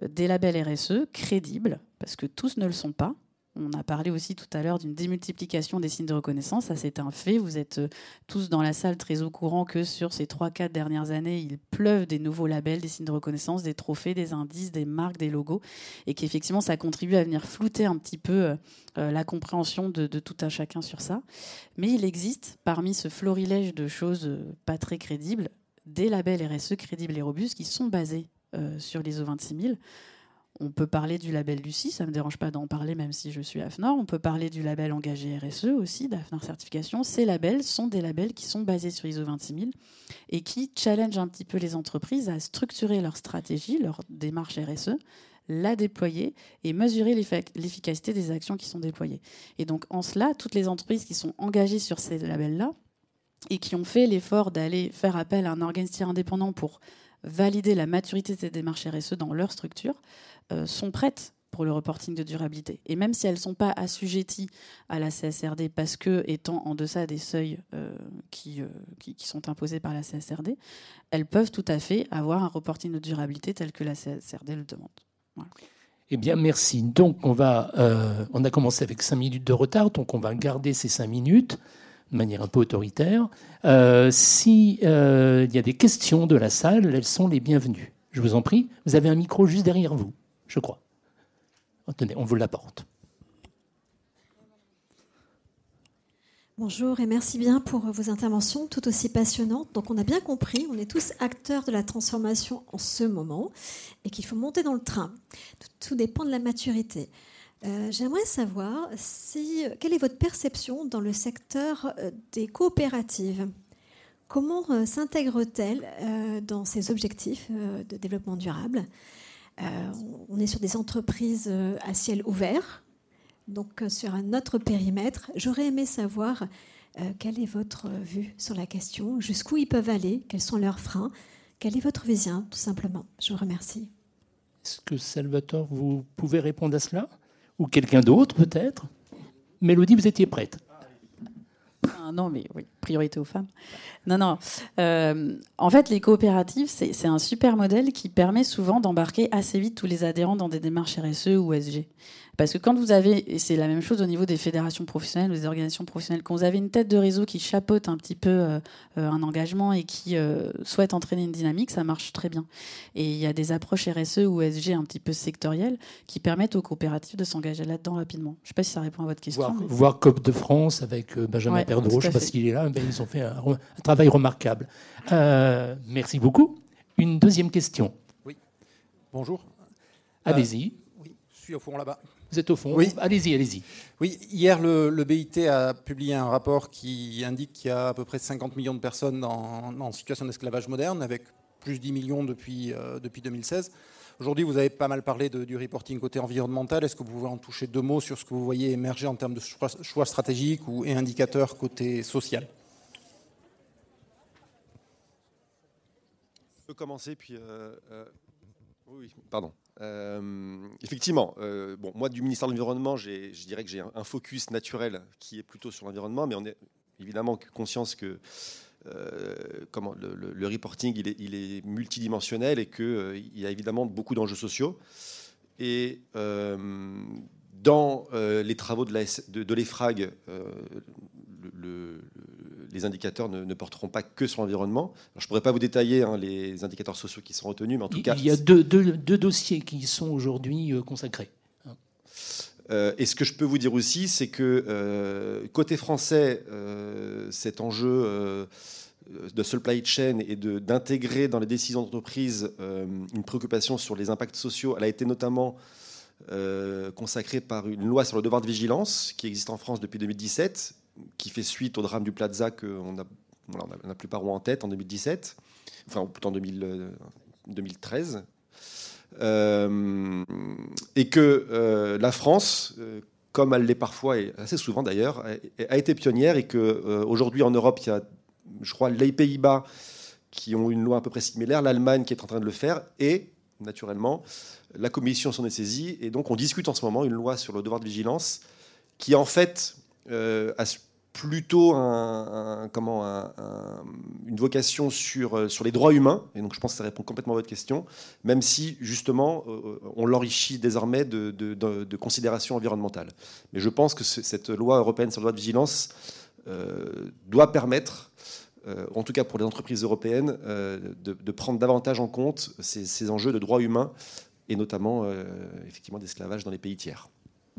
F: des labels RSE crédibles, parce que tous ne le sont pas. On a parlé aussi tout à l'heure d'une démultiplication des signes de reconnaissance. Ça, c'est un fait. Vous êtes euh, tous dans la salle très au courant que sur ces 3-4 dernières années, il pleuve des nouveaux labels, des signes de reconnaissance, des trophées, des indices, des marques, des logos. Et qu'effectivement, ça contribue à venir flouter un petit peu euh, euh, la compréhension de, tout un chacun sur ça. Mais il existe, parmi ce florilège de choses pas très crédibles, des labels RSE crédibles et robustes qui sont basés sur l'ISO 26000 on peut parler du label Lucie, ça ne me dérange pas d'en parler même si je suis AFNOR. On peut parler du label engagé RSE aussi, d'AFNOR Certification. Ces labels sont des labels qui sont basés sur ISO 26000 et qui challengent un petit peu les entreprises à structurer leur stratégie, leur démarche RSE, la déployer et mesurer l'efficacité des actions qui sont déployées. Et donc en cela, toutes les entreprises qui sont engagées sur ces labels-là et qui ont fait l'effort d'aller faire appel à un organisme indépendant pour valider la maturité de ces démarches RSE dans leur structure, sont prêtes pour le reporting de durabilité. Et même si elles ne sont pas assujetties à la CSRD parce que étant en deçà des seuils euh, qui, euh, qui, qui, sont imposés par la CSRD, elles peuvent tout à fait avoir un reporting de durabilité tel que la CSRD le demande.
A: Eh bien, merci. Donc, on, va, on a commencé avec 5 minutes de retard, donc on va garder ces 5 minutes de manière un peu autoritaire. S'il y a des questions de la salle, elles sont les bienvenues. Je vous en prie, vous avez un micro juste derrière vous je crois. Tenez, on vous l'apporte.
G: Bonjour et merci bien pour vos interventions tout aussi passionnantes. Donc on a bien compris, on est tous acteurs de la transformation en ce moment et qu'il faut monter dans le train. Tout, dépend de la maturité. Euh, j'aimerais savoir quelle est votre perception dans le secteur euh, des coopératives? Comment euh, s'intègrent-elles dans ces objectifs de développement durable? On est sur des entreprises euh, à ciel ouvert, donc euh, sur un autre périmètre. J'aurais aimé savoir quelle est votre vue sur la question, jusqu'où ils peuvent aller, quels sont leurs freins, quelle est votre vision, tout simplement. Je vous remercie.
A: Est-ce que Salvatore, vous pouvez répondre à cela? Ou quelqu'un d'autre peut-être? Mélodie, vous étiez prête
F: non, mais oui, priorité aux femmes. Non, non. Euh, en fait, les coopératives, c'est un super modèle qui permet souvent d'embarquer assez vite tous les adhérents dans des démarches RSE ou SG. Parce que quand vous avez, et c'est la même chose au niveau des fédérations professionnelles ou des organisations professionnelles, quand vous avez une tête de réseau qui chapeaute un petit peu euh, euh, un engagement et qui euh, souhaite entraîner une dynamique, ça marche très bien. Et il y a des approches RSE ou SG un petit peu sectorielles qui permettent aux coopératives de s'engager là-dedans rapidement. Je ne sais pas si ça répond à votre question.
A: Voir, COP de France avec Benjamin ouais, Perdreau, je ne sais pas s'il est là, mais ils ont fait un, un travail remarquable. merci beaucoup. Une deuxième question.
H: Oui. Bonjour.
A: Allez-y.
H: oui, je suis au fond là-bas.
A: Vous êtes au fond Oui. Allez-y, allez-y.
H: Oui, hier, le, BIT a publié un rapport qui indique qu'il y a à peu près 50 millions de personnes en, situation d'esclavage moderne, avec plus de 10 millions depuis, euh, depuis 2016. Aujourd'hui, vous avez pas mal parlé de, du reporting côté environnemental. Est-ce que vous pouvez en toucher deux mots sur ce que vous voyez émerger en termes de choix, stratégiques ou, et indicateurs côté social?
B: Je peux commencer, puis... Euh, euh, oui, pardon. Euh, effectivement, euh, bon, moi du ministère de l'Environnement, je dirais que j'ai un, focus naturel qui est plutôt sur l'environnement, mais on est évidemment conscience que euh, le, reporting il est, multidimensionnel et qu'il y a évidemment beaucoup d'enjeux sociaux. Et dans les travaux de, l'EFRAG, le, les indicateurs ne, porteront pas que sur l'environnement. Je ne pourrais pas vous détailler hein, les indicateurs sociaux qui sont retenus, mais en tout
A: il,
B: cas...
A: Il y a deux, dossiers qui sont aujourd'hui euh, consacrés.
B: et ce que je peux vous dire aussi, c'est que côté français, cet enjeu de supply chain et d'intégrer dans les décisions d'entreprise une préoccupation sur les impacts sociaux, elle a été notamment consacrée par une loi sur le devoir de vigilance qui existe en France depuis 2017, qui fait suite au drame du Plaza qu'on a, on a la plupart ont en tête en 2017, enfin en 2013. Euh, et que euh, la France, euh, comme elle l'est parfois et assez souvent d'ailleurs, a, été pionnière et que aujourd'hui en Europe, il y a, je crois, les Pays-Bas qui ont une loi à peu près similaire, l'Allemagne qui est en train de le faire et naturellement la Commission s'en est saisie et donc on discute en ce moment une loi sur le devoir de vigilance qui en fait a plutôt une vocation sur, euh, sur les droits humains, et donc je pense que ça répond complètement à votre question, même si justement euh, on l'enrichit désormais de, considérations environnementales. Mais je pense que cette loi européenne sur le droit de vigilance euh, doit permettre, en tout cas pour les entreprises européennes, de, prendre davantage en compte ces, enjeux de droits humains, et notamment effectivement d'esclavage dans les pays tiers.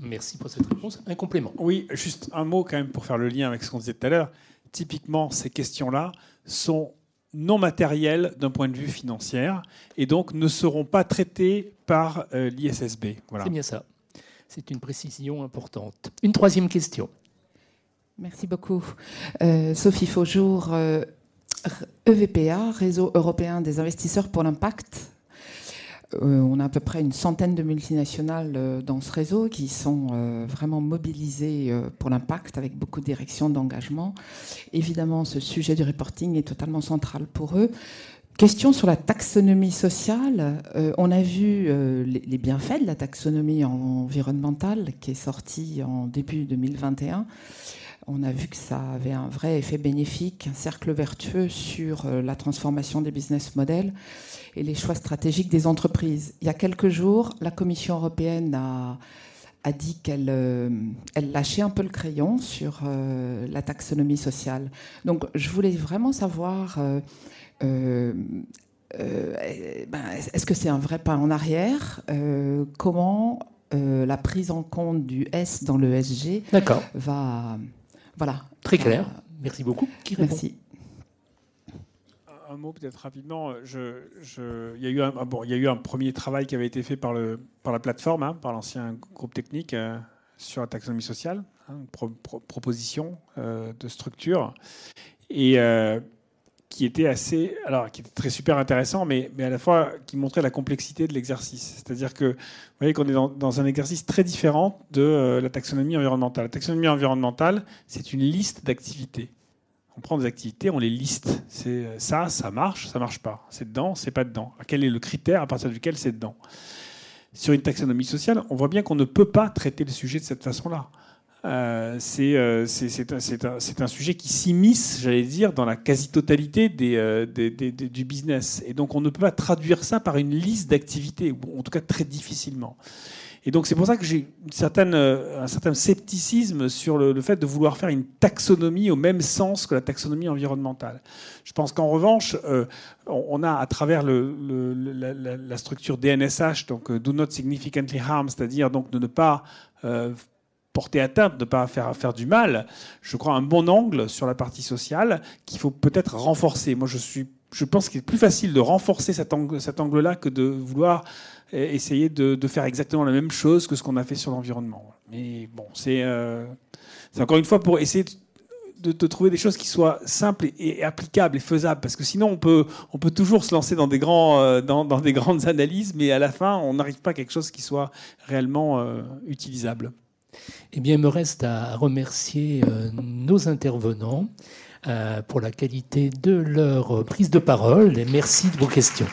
A: Merci pour cette réponse. Un complément.
C: Oui, juste un mot quand même pour faire le lien avec ce qu'on disait tout à l'heure. Typiquement, ces questions-là sont non matérielles d'un point de vue financier et donc ne seront pas traitées par euh, l'ISSB.
A: Voilà. C'est bien ça. C'est une précision importante. Une troisième question.
I: Merci beaucoup. Euh, Sophie Faujour, EVPA, euh, e Réseau européen des investisseurs pour l'impact. Euh, on a à peu près une centaine de multinationales euh, dans ce réseau qui sont euh, vraiment mobilisées pour l'impact avec beaucoup de d'engagement. Évidemment, ce sujet du reporting est totalement central pour eux. Question sur la taxonomie sociale. on a vu les, bienfaits de la taxonomie environnementale qui est sortie en début 2021 on a vu que ça avait un vrai effet bénéfique, un cercle vertueux sur la transformation des business models et les choix stratégiques des entreprises. Il y a quelques jours, la Commission européenne a, a dit qu'elle euh, elle lâchait un peu le crayon sur euh, la taxonomie sociale. Donc je voulais vraiment savoir, euh, ben, est-ce que c'est un vrai pas en arrière? Comment la prise en compte du S dans le SG va... Voilà.
A: Très clair. Merci beaucoup.
I: Qui Merci
C: un mot peut-être rapidement. Je, il, y a eu un, bon, il y a eu un premier travail qui avait été fait par, le, par la plateforme, hein, par l'ancien groupe technique euh, sur la taxonomie sociale, hein, proposition euh, de structure, et euh, qui était assez, alors qui était très super intéressant, mais, mais à la fois qui montrait la complexité de l'exercice. C'est-à-dire que vous voyez qu'on est dans, un exercice très différent de la taxonomie environnementale. La taxonomie environnementale, c'est une liste d'activités on prend des activités, on les liste. C'est euh, ça, ça marche, ça marche pas. C'est dedans, c'est pas dedans. Quel est le critère à partir duquel c'est dedans? Sur une taxonomie sociale, on voit bien qu'on ne peut pas traiter le sujet de cette façon-là. Euh, euh, c'est un, sujet qui s'immisce, j'allais dire, dans la quasi-totalité des, du business. Et donc on ne peut pas traduire ça par une liste d'activités, ou en tout cas très difficilement. Et donc c'est pour ça que j'ai euh, un certain scepticisme sur le, fait de vouloir faire une taxonomie au même sens que la taxonomie environnementale. Je pense qu'en revanche, euh, on a à travers la, structure DNSH, donc euh, Do Not Significantly Harm, c'est-à-dire donc de ne pas porter atteinte, de ne pas faire, faire du mal, je crois un bon angle sur la partie sociale qu'il faut peut-être renforcer. Moi, je, suis, je pense qu'il est plus facile de renforcer cet angle-là que de vouloir essayer de, faire exactement la même chose que ce qu'on a fait sur l'environnement. Mais bon, euh, c'est encore une fois pour essayer de, trouver des choses qui soient simples et, applicables et faisables, parce que sinon on peut, on peut toujours se lancer dans des, grands, euh, dans, des grandes analyses, mais à la fin on n'arrive pas à quelque chose qui soit réellement euh, utilisable.
A: Eh bien, il me reste à remercier nos intervenants pour la qualité de leur prise de parole et merci de vos questions.